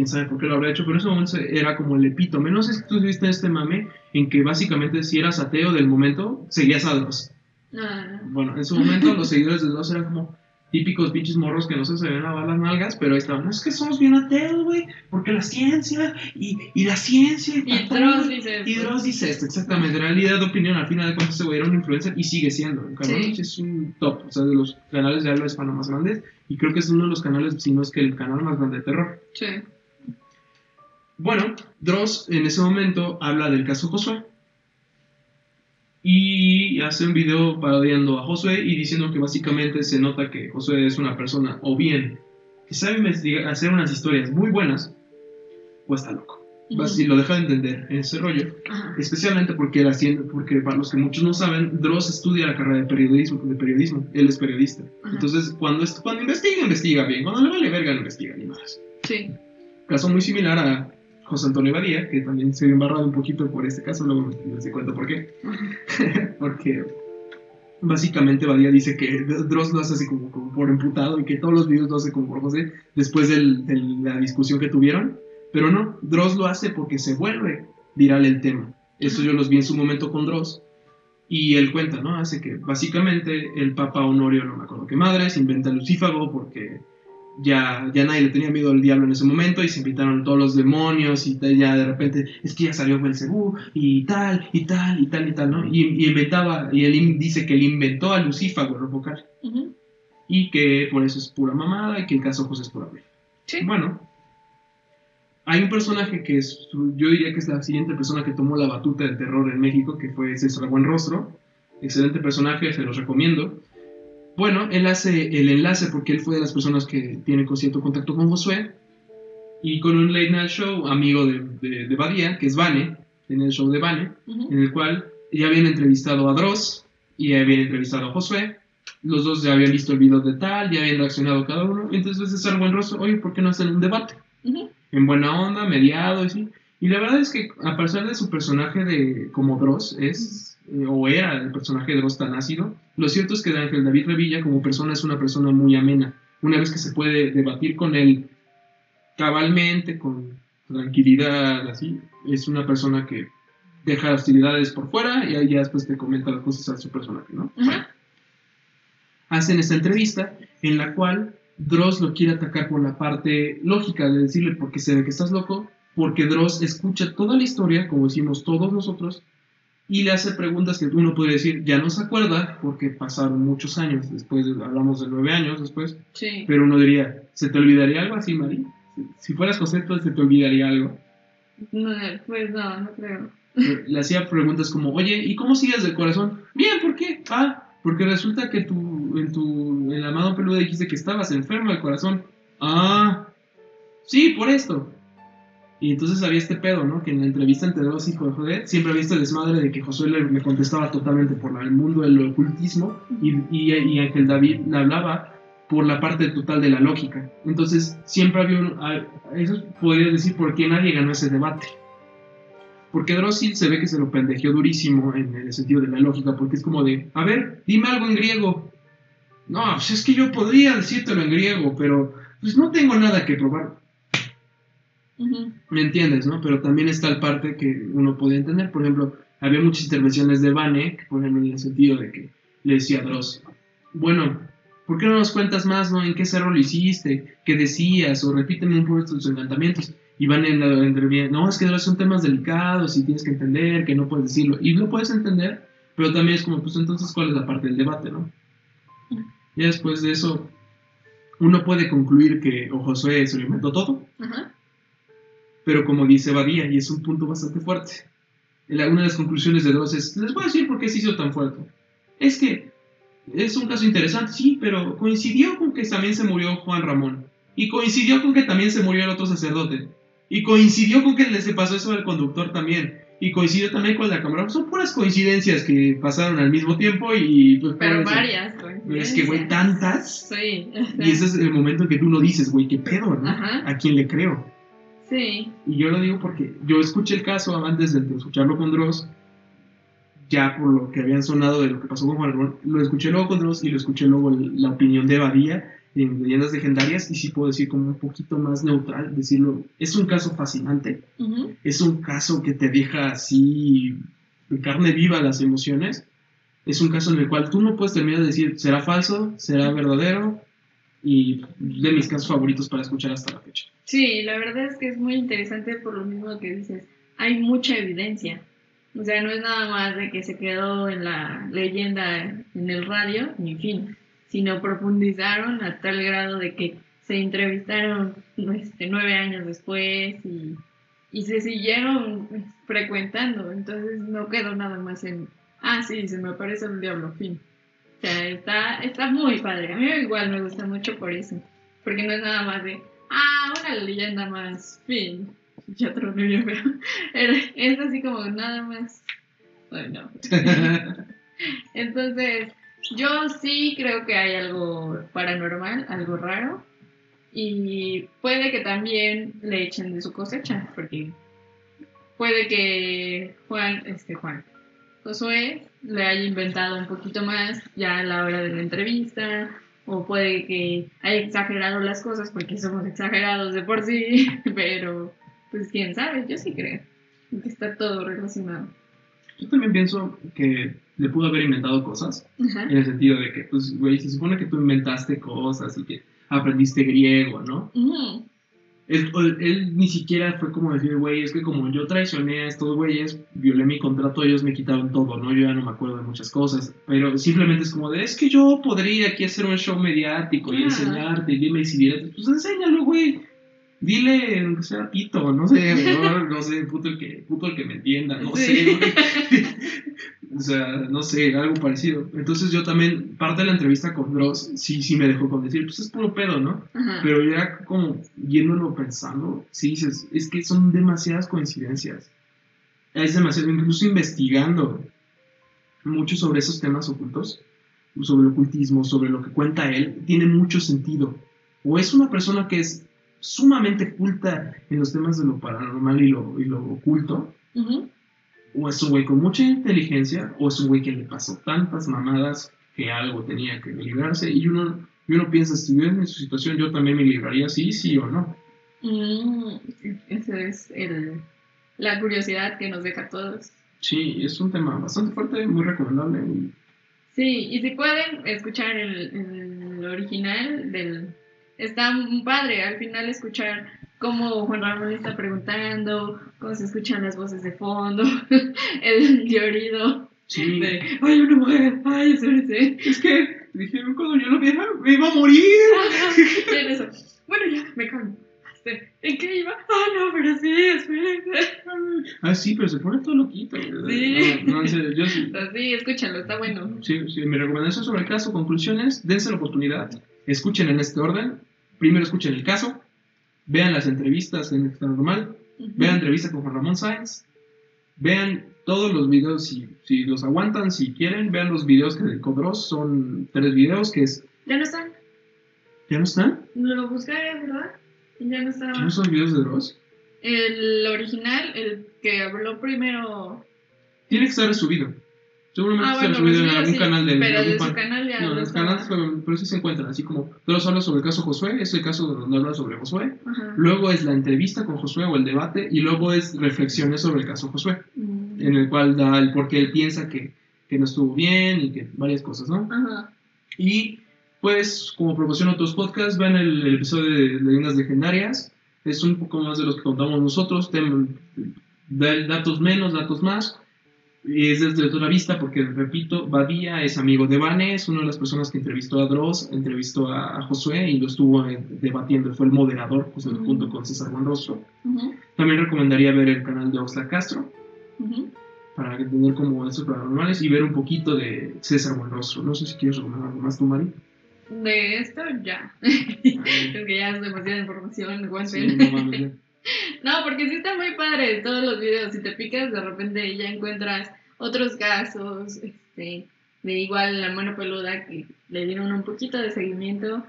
Speaker 2: Quién sabe por qué lo habrá hecho, pero en ese momento era como el epítome. No sé si tú viste este mame en que básicamente si eras ateo del momento, seguías a Dross.
Speaker 3: Ah,
Speaker 2: Bueno, en su momento los seguidores de Dross eran como típicos pinches morros que no se sabían lavar las nalgas, pero ahí estaban, es que somos bien ateos, güey, porque la ciencia y, y la ciencia.
Speaker 3: Y
Speaker 2: todo".
Speaker 3: Dross dice
Speaker 2: Y
Speaker 3: esto.
Speaker 2: Dross dice esto, exactamente. El líder de opinión. Al final de cuentas, ese güey era un influencer y sigue siendo. El
Speaker 3: Sí.
Speaker 2: es un top, o sea, de los canales de habla hispana más grandes. Y creo que es uno de los canales, si no es que el canal más grande de terror.
Speaker 3: Sí.
Speaker 2: Bueno, Dross en ese momento habla del caso Josué y hace un video parodiando a Josué y diciendo que básicamente se nota que Josué es una persona o bien que sabe investigar, hacer unas historias muy buenas o está loco. Así lo deja de entender en ese rollo. Especialmente porque, haciendo, porque para los que muchos no saben, Dross estudia la carrera de periodismo, de periodismo. Él es periodista. Entonces, cuando, cuando investiga, investiga bien. Cuando le vale verga, no investiga ni más.
Speaker 3: Sí.
Speaker 2: Caso muy similar a José Antonio Badía, que también se vio embarrado un poquito por este caso, luego les cuento por qué. Porque básicamente Badía dice que Dross lo hace así como, como por emputado y que todos los videos lo hace como por José después de la discusión que tuvieron. Pero no, Dross lo hace porque se vuelve viral el tema. Eso yo los vi en su momento con Dross. Y él cuenta, ¿no? Hace que básicamente el Papa Honorio, no me acuerdo qué madre, se inventa Lucífago porque ya, ya nadie le tenía miedo al diablo en ese momento y se invitaron todos los demonios y ya de repente es que ya salió Belcebú y tal y tal y tal y tal, ¿no? Y, y inventaba, y él dice que él inventó a Lucífago, el vocal,
Speaker 3: Ujú.
Speaker 2: y que por eso es pura mamada y que el caso José es pura bluff.
Speaker 3: Sí.
Speaker 2: Bueno, hay un personaje que es, yo diría que es la siguiente persona que tomó la batuta del terror en México, que fue César Buenrostro. Excelente personaje, se los recomiendo. Bueno, él hace el enlace porque él fue de las personas que tiene con cierto contacto con Josué y con un late night show, amigo de, de, de Badía, que es Vane, en el show de Vane,
Speaker 3: Ujú.
Speaker 2: en el cual ya habían entrevistado a Dross y ya habían entrevistado a Josué. Los dos ya habían visto el video de tal, ya habían reaccionado cada uno. Entonces César Buenrostro, oye, ¿por qué no hacen un debate?
Speaker 3: Ujú.
Speaker 2: en buena onda, mediado y sí. Y la verdad es que a pesar de su personaje de como Dross es eh, o era el personaje de Dross tan ácido, lo cierto es que Ángel David Revilla como persona es una persona muy amena. Una vez que se puede debatir con él cabalmente, con tranquilidad, así, es una persona que deja hostilidades por fuera y ahí ya después te comenta las cosas a su personaje, ¿no?
Speaker 3: Ajá.
Speaker 2: hacen esta entrevista en la cual Dross lo quiere atacar por la parte lógica de decirle porque se ve que estás loco, porque Dross escucha toda la historia, como decimos todos nosotros, y le hace preguntas que uno podría decir, ya no se acuerda, porque pasaron muchos años después, hablamos de nueve años después,
Speaker 3: Sí.
Speaker 2: pero uno diría, ¿se te olvidaría algo así, Mari? Si- fueras José, pues, ¿se te olvidaría algo?
Speaker 3: No, pues no, no creo.
Speaker 2: le hacía preguntas como, oye, ¿y cómo sigues del corazón? Bien, ¿por qué? Ah, porque resulta que tú, en tu, en la mano peluda dijiste que estabas enfermo del corazón. Ah, sí, por esto. Y entonces había este pedo, ¿no? Que en la entrevista entre dos hijos de siempre había este desmadre de que Josué le, contestaba totalmente por el mundo del ocultismo y, y, Ángel David le hablaba por la parte total de la lógica. Entonces siempre había un... Eso podría decir por qué nadie ganó ese debate. Porque Drossil se ve que se lo pendejeó durísimo en el sentido de la lógica, porque es como de, a ver, dime algo en griego. No, pues es que yo podría decírtelo en griego, pero pues no tengo nada que probar. ¿Me entiendes, no? Pero también está el parte que uno podía entender. Por ejemplo, había muchas intervenciones de Vane, que, por ejemplo, en el sentido de que le decía a Dross, bueno, ¿por qué no nos cuentas más, no? ¿En qué cerro lo hiciste? ¿Qué decías? O repíteme un poco tus encantamientos. Y Vane en la entrevista, no, es que son temas delicados y tienes que entender que no puedes decirlo. Y lo puedes entender, pero también es como, pues entonces, ¿cuál es la parte del debate, no? Y después de eso, uno puede concluir que o Josué se lo inventó todo. Pero como dice Badía, y es un punto bastante fuerte, una de las conclusiones de Dross es, les voy a decir por qué se hizo tan fuerte. Es que es un caso interesante, sí, pero coincidió con que también se murió Juan Ramón, y coincidió con que también se murió el otro sacerdote, y coincidió con que le se pasó eso al conductor también, y coincidió también con la cámara. Son puras coincidencias que pasaron al mismo tiempo y pues...
Speaker 3: Pero varias.
Speaker 2: Pero es que, güey, tantas...
Speaker 3: Sí.
Speaker 2: Y ese es el momento en que tú no dices, güey, qué pedo, ¿no?
Speaker 3: Ajá.
Speaker 2: ¿A quién le creo?
Speaker 3: Sí.
Speaker 2: Y yo lo digo porque yo escuché el caso antes de escucharlo con Dross, ya por lo que habían sonado de lo que pasó con Juan Ramón, lo escuché luego con Dross y lo escuché luego el- la opinión de Badía en Leyendas Legendarias y sí puedo decir como un poquito más neutral, decirlo, es un caso fascinante, es un caso que te deja así de carne viva las emociones, es un caso en el cual tú no puedes terminar de decir, ¿será falso? ¿Será verdadero? Y de mis casos favoritos para escuchar hasta la fecha.
Speaker 3: Sí, la verdad es que es muy interesante por lo mismo que dices. Hay mucha evidencia. O sea, no es nada más de que se quedó en la leyenda en el radio, ni fin, sino profundizaron a tal grado de que se entrevistaron este, nueve años después y y se siguieron frecuentando, entonces no quedó nada más en, ah, sí, se me aparece el diablo, fin. O sea, está, está muy padre. A mí igual me gusta mucho por eso. Porque no es nada más de, ah, una leyenda más, fin. Ya lo bien feo. Es así como nada más. Bueno. Entonces, yo sí creo que hay algo paranormal, algo raro. Y puede que también le echen de su cosecha, porque puede que Juan, este Juan, Josué le haya inventado un poquito más ya a la hora de la entrevista, o puede que haya exagerado las cosas porque somos exagerados de por sí, pero pues quién sabe, yo sí creo que está todo relacionado.
Speaker 2: Yo también pienso que le pudo haber inventado cosas, en el sentido de que, pues, güey, se supone que tú inventaste cosas y que aprendiste griego, ¿no? Él, ni siquiera fue como decir, güey, es que como yo traicioné a estos güeyes, violé mi contrato, ellos me quitaron todo, ¿no? Yo ya no me acuerdo de muchas cosas, pero simplemente es como de, es que yo podría aquí hacer un show mediático y enseñarte, y dime si vienes, pues enséñalo, güey. Dile, aunque sea pito, no sé, no, sé, puto el, que, puto el que me entienda, no sé. o sea, no sé, algo parecido. Entonces yo también, parte de la entrevista con Dross, sí, sí me dejó con decir, pues es puro pedo, ¿no? Pero ya como yéndolo pensando, sí dices, es que son demasiadas coincidencias. Es demasiado, incluso investigando mucho sobre esos temas ocultos, sobre el ocultismo, sobre lo que cuenta él, tiene mucho sentido. O es una persona que es sumamente culta en los temas de lo paranormal y lo, y lo oculto, o es un güey con mucha inteligencia, o es un güey que le pasó tantas mamadas que algo tenía que librarse, y uno, y uno piensa, si estuviera en su situación, yo también me libraría, sí, sí o no.
Speaker 3: Mm, esa es el, la curiosidad que nos deja a todos.
Speaker 2: Sí, es un tema bastante fuerte, muy recomendable.
Speaker 3: Sí, y si pueden escuchar el original del está padre al final escuchar cómo Juan Ramón está preguntando, cómo se escuchan las voces de fondo, el llorido
Speaker 2: sí.
Speaker 3: de, ay, una mujer, ay, espérense.
Speaker 2: Es que dije, cuando yo lo viera, me iba a morir.
Speaker 3: y en eso, bueno, ya, me calmo. Este, ¿En qué iba? Ah, no, pero sí, espérense.
Speaker 2: Ah, sí, pero se pone todo loquito.
Speaker 3: Sí.
Speaker 2: No, no, yo sí.
Speaker 3: Sí, escúchalo, está bueno.
Speaker 2: Sí, sí, mi recomendación sobre el caso, conclusiones, dense la oportunidad, escuchen en este orden, primero escuchen el caso, vean las entrevistas en Extra Normal, vean la entrevista con Juan Ramón Sáenz, vean todos los videos, si, si los aguantan, si quieren, vean los videos que de Codros, son tres videos que es...
Speaker 3: ¿Ya no están?
Speaker 2: ¿Ya no están?
Speaker 3: Lo busqué, ¿verdad? Ya no están.
Speaker 2: ¿No son videos de Dross?
Speaker 3: El original, el que habló primero...
Speaker 2: Tiene que estar subido. Seguramente
Speaker 3: ah,
Speaker 2: está subido en algún canal de
Speaker 3: Pero de su canal ya.
Speaker 2: No, en los canales, pero sí se encuentran, así como. Todos hablan sobre el caso Josué, es el caso donde hablan sobre Josué. Luego es la entrevista con Josué o el debate, y luego es reflexiones sobre el caso Josué, mm. en el cual da el por qué él piensa que, que, no estuvo bien y que varias cosas, ¿no?
Speaker 3: Ajá.
Speaker 2: Y pues, como proporción otros podcasts, ven el, el, episodio de Leyendas Legendarias. Es un poco más de los que contamos nosotros, datos menos, datos más y es desde otra vista porque, repito, Badía es amigo de Vane, es una de las personas que entrevistó a Dross, entrevistó a, Josué y lo estuvo eh, debatiendo, fue el moderador pues, junto con César Buenrostro. También recomendaría ver el canal de Oxla Castro para entender como esos paranormales y ver un poquito de César Buenrostro. No sé si quieres recomendar algo más tú, Mari.
Speaker 3: De esto ya. Creo que ya es demasiada información, no, No, porque sí está muy padre todos los videos. Si te picas, de repente ya encuentras otros casos, este, de igual la mano peluda que le dieron un poquito de seguimiento,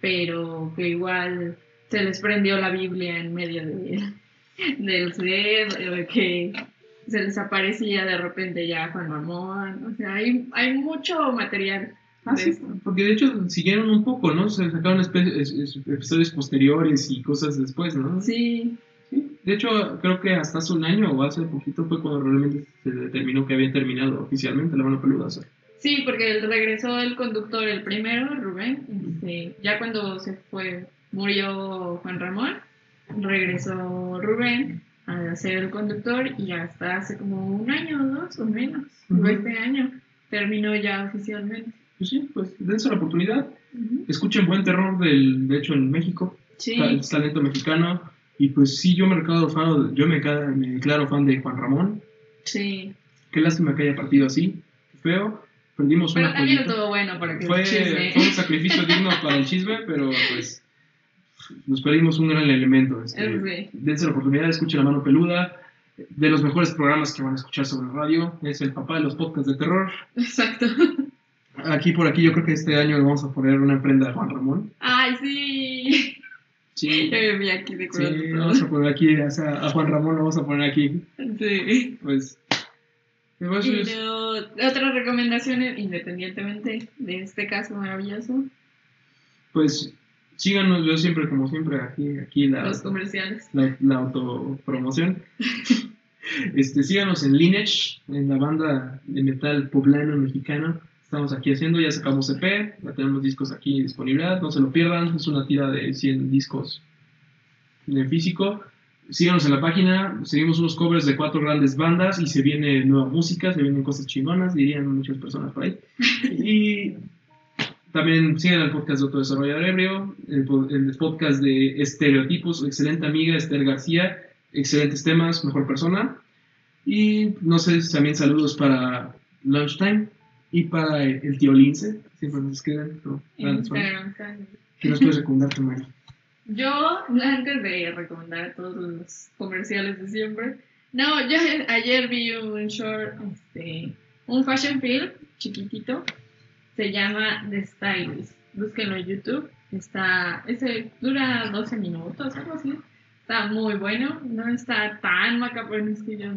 Speaker 3: pero que igual se les prendió la Biblia en medio de, del set, que se les aparecía de repente ya Juan Mamón. O sea, hay, hay mucho material.
Speaker 2: Ah, porque de hecho siguieron un poco, ¿no? Se sacaron episodios posteriores y cosas después, ¿no?
Speaker 3: Sí.
Speaker 2: sí. De hecho, creo que hasta hace un año o hace poquito fue cuando realmente se determinó que había terminado oficialmente la mano peluda.
Speaker 3: Sí, porque regresó el conductor, el primero, Rubén. Este, ya cuando se fue, murió Juan Ramón, regresó Rubén a ser el conductor y hasta hace como un año o dos o menos, este año, terminó ya oficialmente
Speaker 2: pues sí, pues dense la oportunidad. Escuchen buen terror, del, de hecho, en México.
Speaker 3: Sí.
Speaker 2: Talento mexicano. Y pues sí, yo me declaro fan, yo me, declaro fan de Juan Ramón.
Speaker 3: Sí.
Speaker 2: Qué lástima que haya partido así. Feo. Perdimos
Speaker 3: Pero
Speaker 2: una
Speaker 3: también
Speaker 2: joyita.
Speaker 3: estuvo bueno para que
Speaker 2: fue,
Speaker 3: chisme.
Speaker 2: fue un sacrificio digno para el chisme, pero pues nos perdimos un gran elemento. Este,
Speaker 3: sí.
Speaker 2: dense la oportunidad, escuchen La Mano Peluda, de los mejores programas que van a escuchar sobre radio. Es el papá de los podcasts de terror.
Speaker 3: Exacto.
Speaker 2: Aquí por aquí yo creo que este año le vamos a poner una prenda a Juan Ramón.
Speaker 3: Ay, sí.
Speaker 2: Sí,
Speaker 3: me vi aquí de
Speaker 2: sí,
Speaker 3: todo.
Speaker 2: vamos a poner aquí, o sea, a Juan Ramón lo vamos a poner aquí.
Speaker 3: Sí.
Speaker 2: Pues, pues,
Speaker 3: Y
Speaker 2: es-
Speaker 3: no- otras recomendaciones, independientemente de este caso maravilloso,
Speaker 2: pues síganos, yo siempre, como siempre, aquí, aquí la,
Speaker 3: los comerciales.
Speaker 2: la, la autopromoción. Este, síganos en Lineage, en la banda de metal poblano mexicano. Estamos aquí haciendo, ya sacamos EP, ya tenemos discos aquí en disponibilidad, no se lo pierdan, es una tira de 100 discos de físico. Síganos en la página, seguimos unos covers de cuatro grandes bandas y se viene nueva música, se vienen cosas chingonas, dirían muchas personas por ahí. Y también sigan el podcast de Autodesarrollador Ebrio, el, el podcast de Estereotipos, excelente amiga Esther García, excelentes temas, mejor persona. Y no sé, también saludos para Lunchtime y para el, tío Lince, siempre nos escriben. ¿no?
Speaker 3: Instagram.
Speaker 2: ¿Qué nos puedes recomendar Mari?
Speaker 3: Yo, antes de recomendar todos los comerciales de siempre, no, yo ayer vi un short, este, un fashion film chiquitito, se llama The Stylist. Búsquenlo en YouTube, está, ese dura 12 minutos, algo así. Está muy bueno, no está tan macabro, es que yo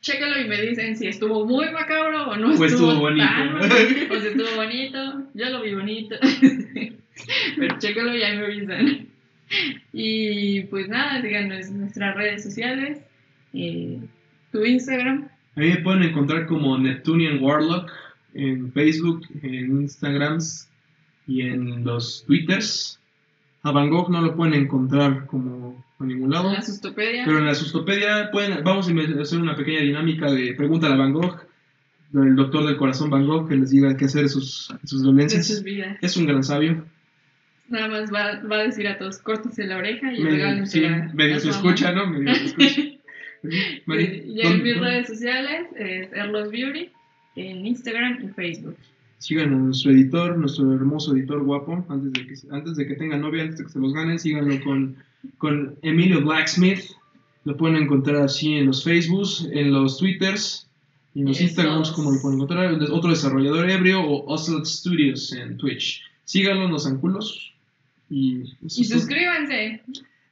Speaker 3: Chécalo y me dicen si estuvo muy macabro o no
Speaker 2: estuvo bonito.
Speaker 3: tan o si estuvo bonito. Yo lo vi bonito. Pero chécalo y ahí me avisan. Y pues nada, síganos en nuestras redes sociales. eh, tu Instagram.
Speaker 2: A mí me pueden encontrar como Neptunian Warlock en Facebook, en Instagrams y en los Twitters. A Van Gogh no lo pueden encontrar como en ningún lado.
Speaker 3: La Sustopedia.
Speaker 2: Pero en la sustopedia pueden, vamos a hacer una pequeña dinámica de pregunta a Van Gogh, del doctor del corazón Van Gogh, que les diga qué hacer de sus, sus
Speaker 3: de sus
Speaker 2: dolencias.
Speaker 3: vidas.
Speaker 2: Es un gran sabio.
Speaker 3: Nada más va, va a decir a todos, córtense la oreja y regálense
Speaker 2: sí,
Speaker 3: a-
Speaker 2: medio se escucha. ¿no? Medio se escucha.
Speaker 3: Y en
Speaker 2: ¿dónde-
Speaker 3: mis redes sociales es Erlos Beauty, en Instagram y Facebook.
Speaker 2: Sigan a nuestro editor, nuestro hermoso editor guapo, antes de que, antes de que tenga novia, antes de que se los ganen, síganlo con, con Emilio Blacksmith. Lo pueden encontrar así en los Facebooks, en los Twitters y en los. Instagrams, como lo pueden encontrar. Otro desarrollador ebrio o Ocelot Studios en Twitch. Síganlo, no sean culos. Y,
Speaker 3: Y suscríbanse.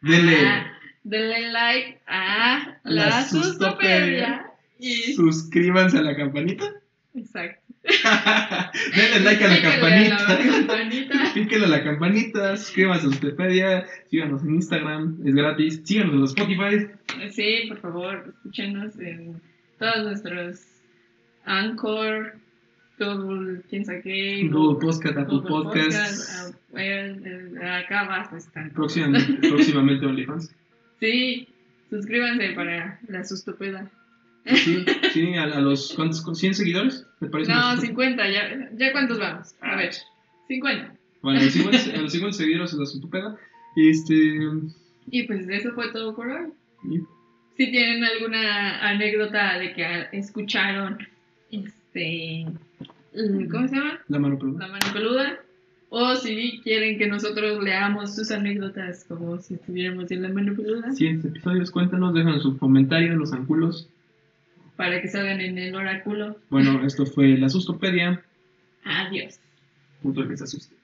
Speaker 2: Denle,
Speaker 3: Ah, denle like a la,
Speaker 2: La
Speaker 3: Sustopedia.
Speaker 2: Sustopedia.
Speaker 3: Y...
Speaker 2: suscríbanse a la campanita.
Speaker 3: Exacto.
Speaker 2: Denle like a la campanita.
Speaker 3: a la campanita.
Speaker 2: Píquenle a la campanita, suscríbanse a Wikipedia, síganos en Instagram, es gratis, síganos en Spotify,
Speaker 3: Sí, por favor, escúchenos en todos nuestros Anchor, Google, quién sabe qué,
Speaker 2: Google Podcast, Apple
Speaker 3: Google
Speaker 2: Podcasts,
Speaker 3: ah, eh, acá abajo están.
Speaker 2: próximamente, próximamente OnlyFans.
Speaker 3: Sí, suscríbanse para la sustopeda.
Speaker 2: Sí, sí, a, a los ¿cuántos? ¿Con 100 seguidores? ¿Me parece?
Speaker 3: No,
Speaker 2: mucho?
Speaker 3: 50, ya, ya cuántos vamos. A ver, 50.
Speaker 2: Bueno, a los 50, a los 50 seguidores en la Sutupeda. Este.
Speaker 3: Y pues eso fue todo por hoy.
Speaker 2: y-
Speaker 3: Si tienen alguna anécdota de que ah, escucharon este ¿cómo se llama?
Speaker 2: La mano peluda.
Speaker 3: La mano peluda. O si quieren que nosotros leamos sus anécdotas como si estuviéramos en la mano peluda.
Speaker 2: Siguientes episodios, cuéntanos, déjanos sus comentarios, los anculos.
Speaker 3: Para que salgan en el oráculo.
Speaker 2: Bueno, esto fue la Sustopedia.
Speaker 3: Adiós.
Speaker 2: Punto de que se asuste.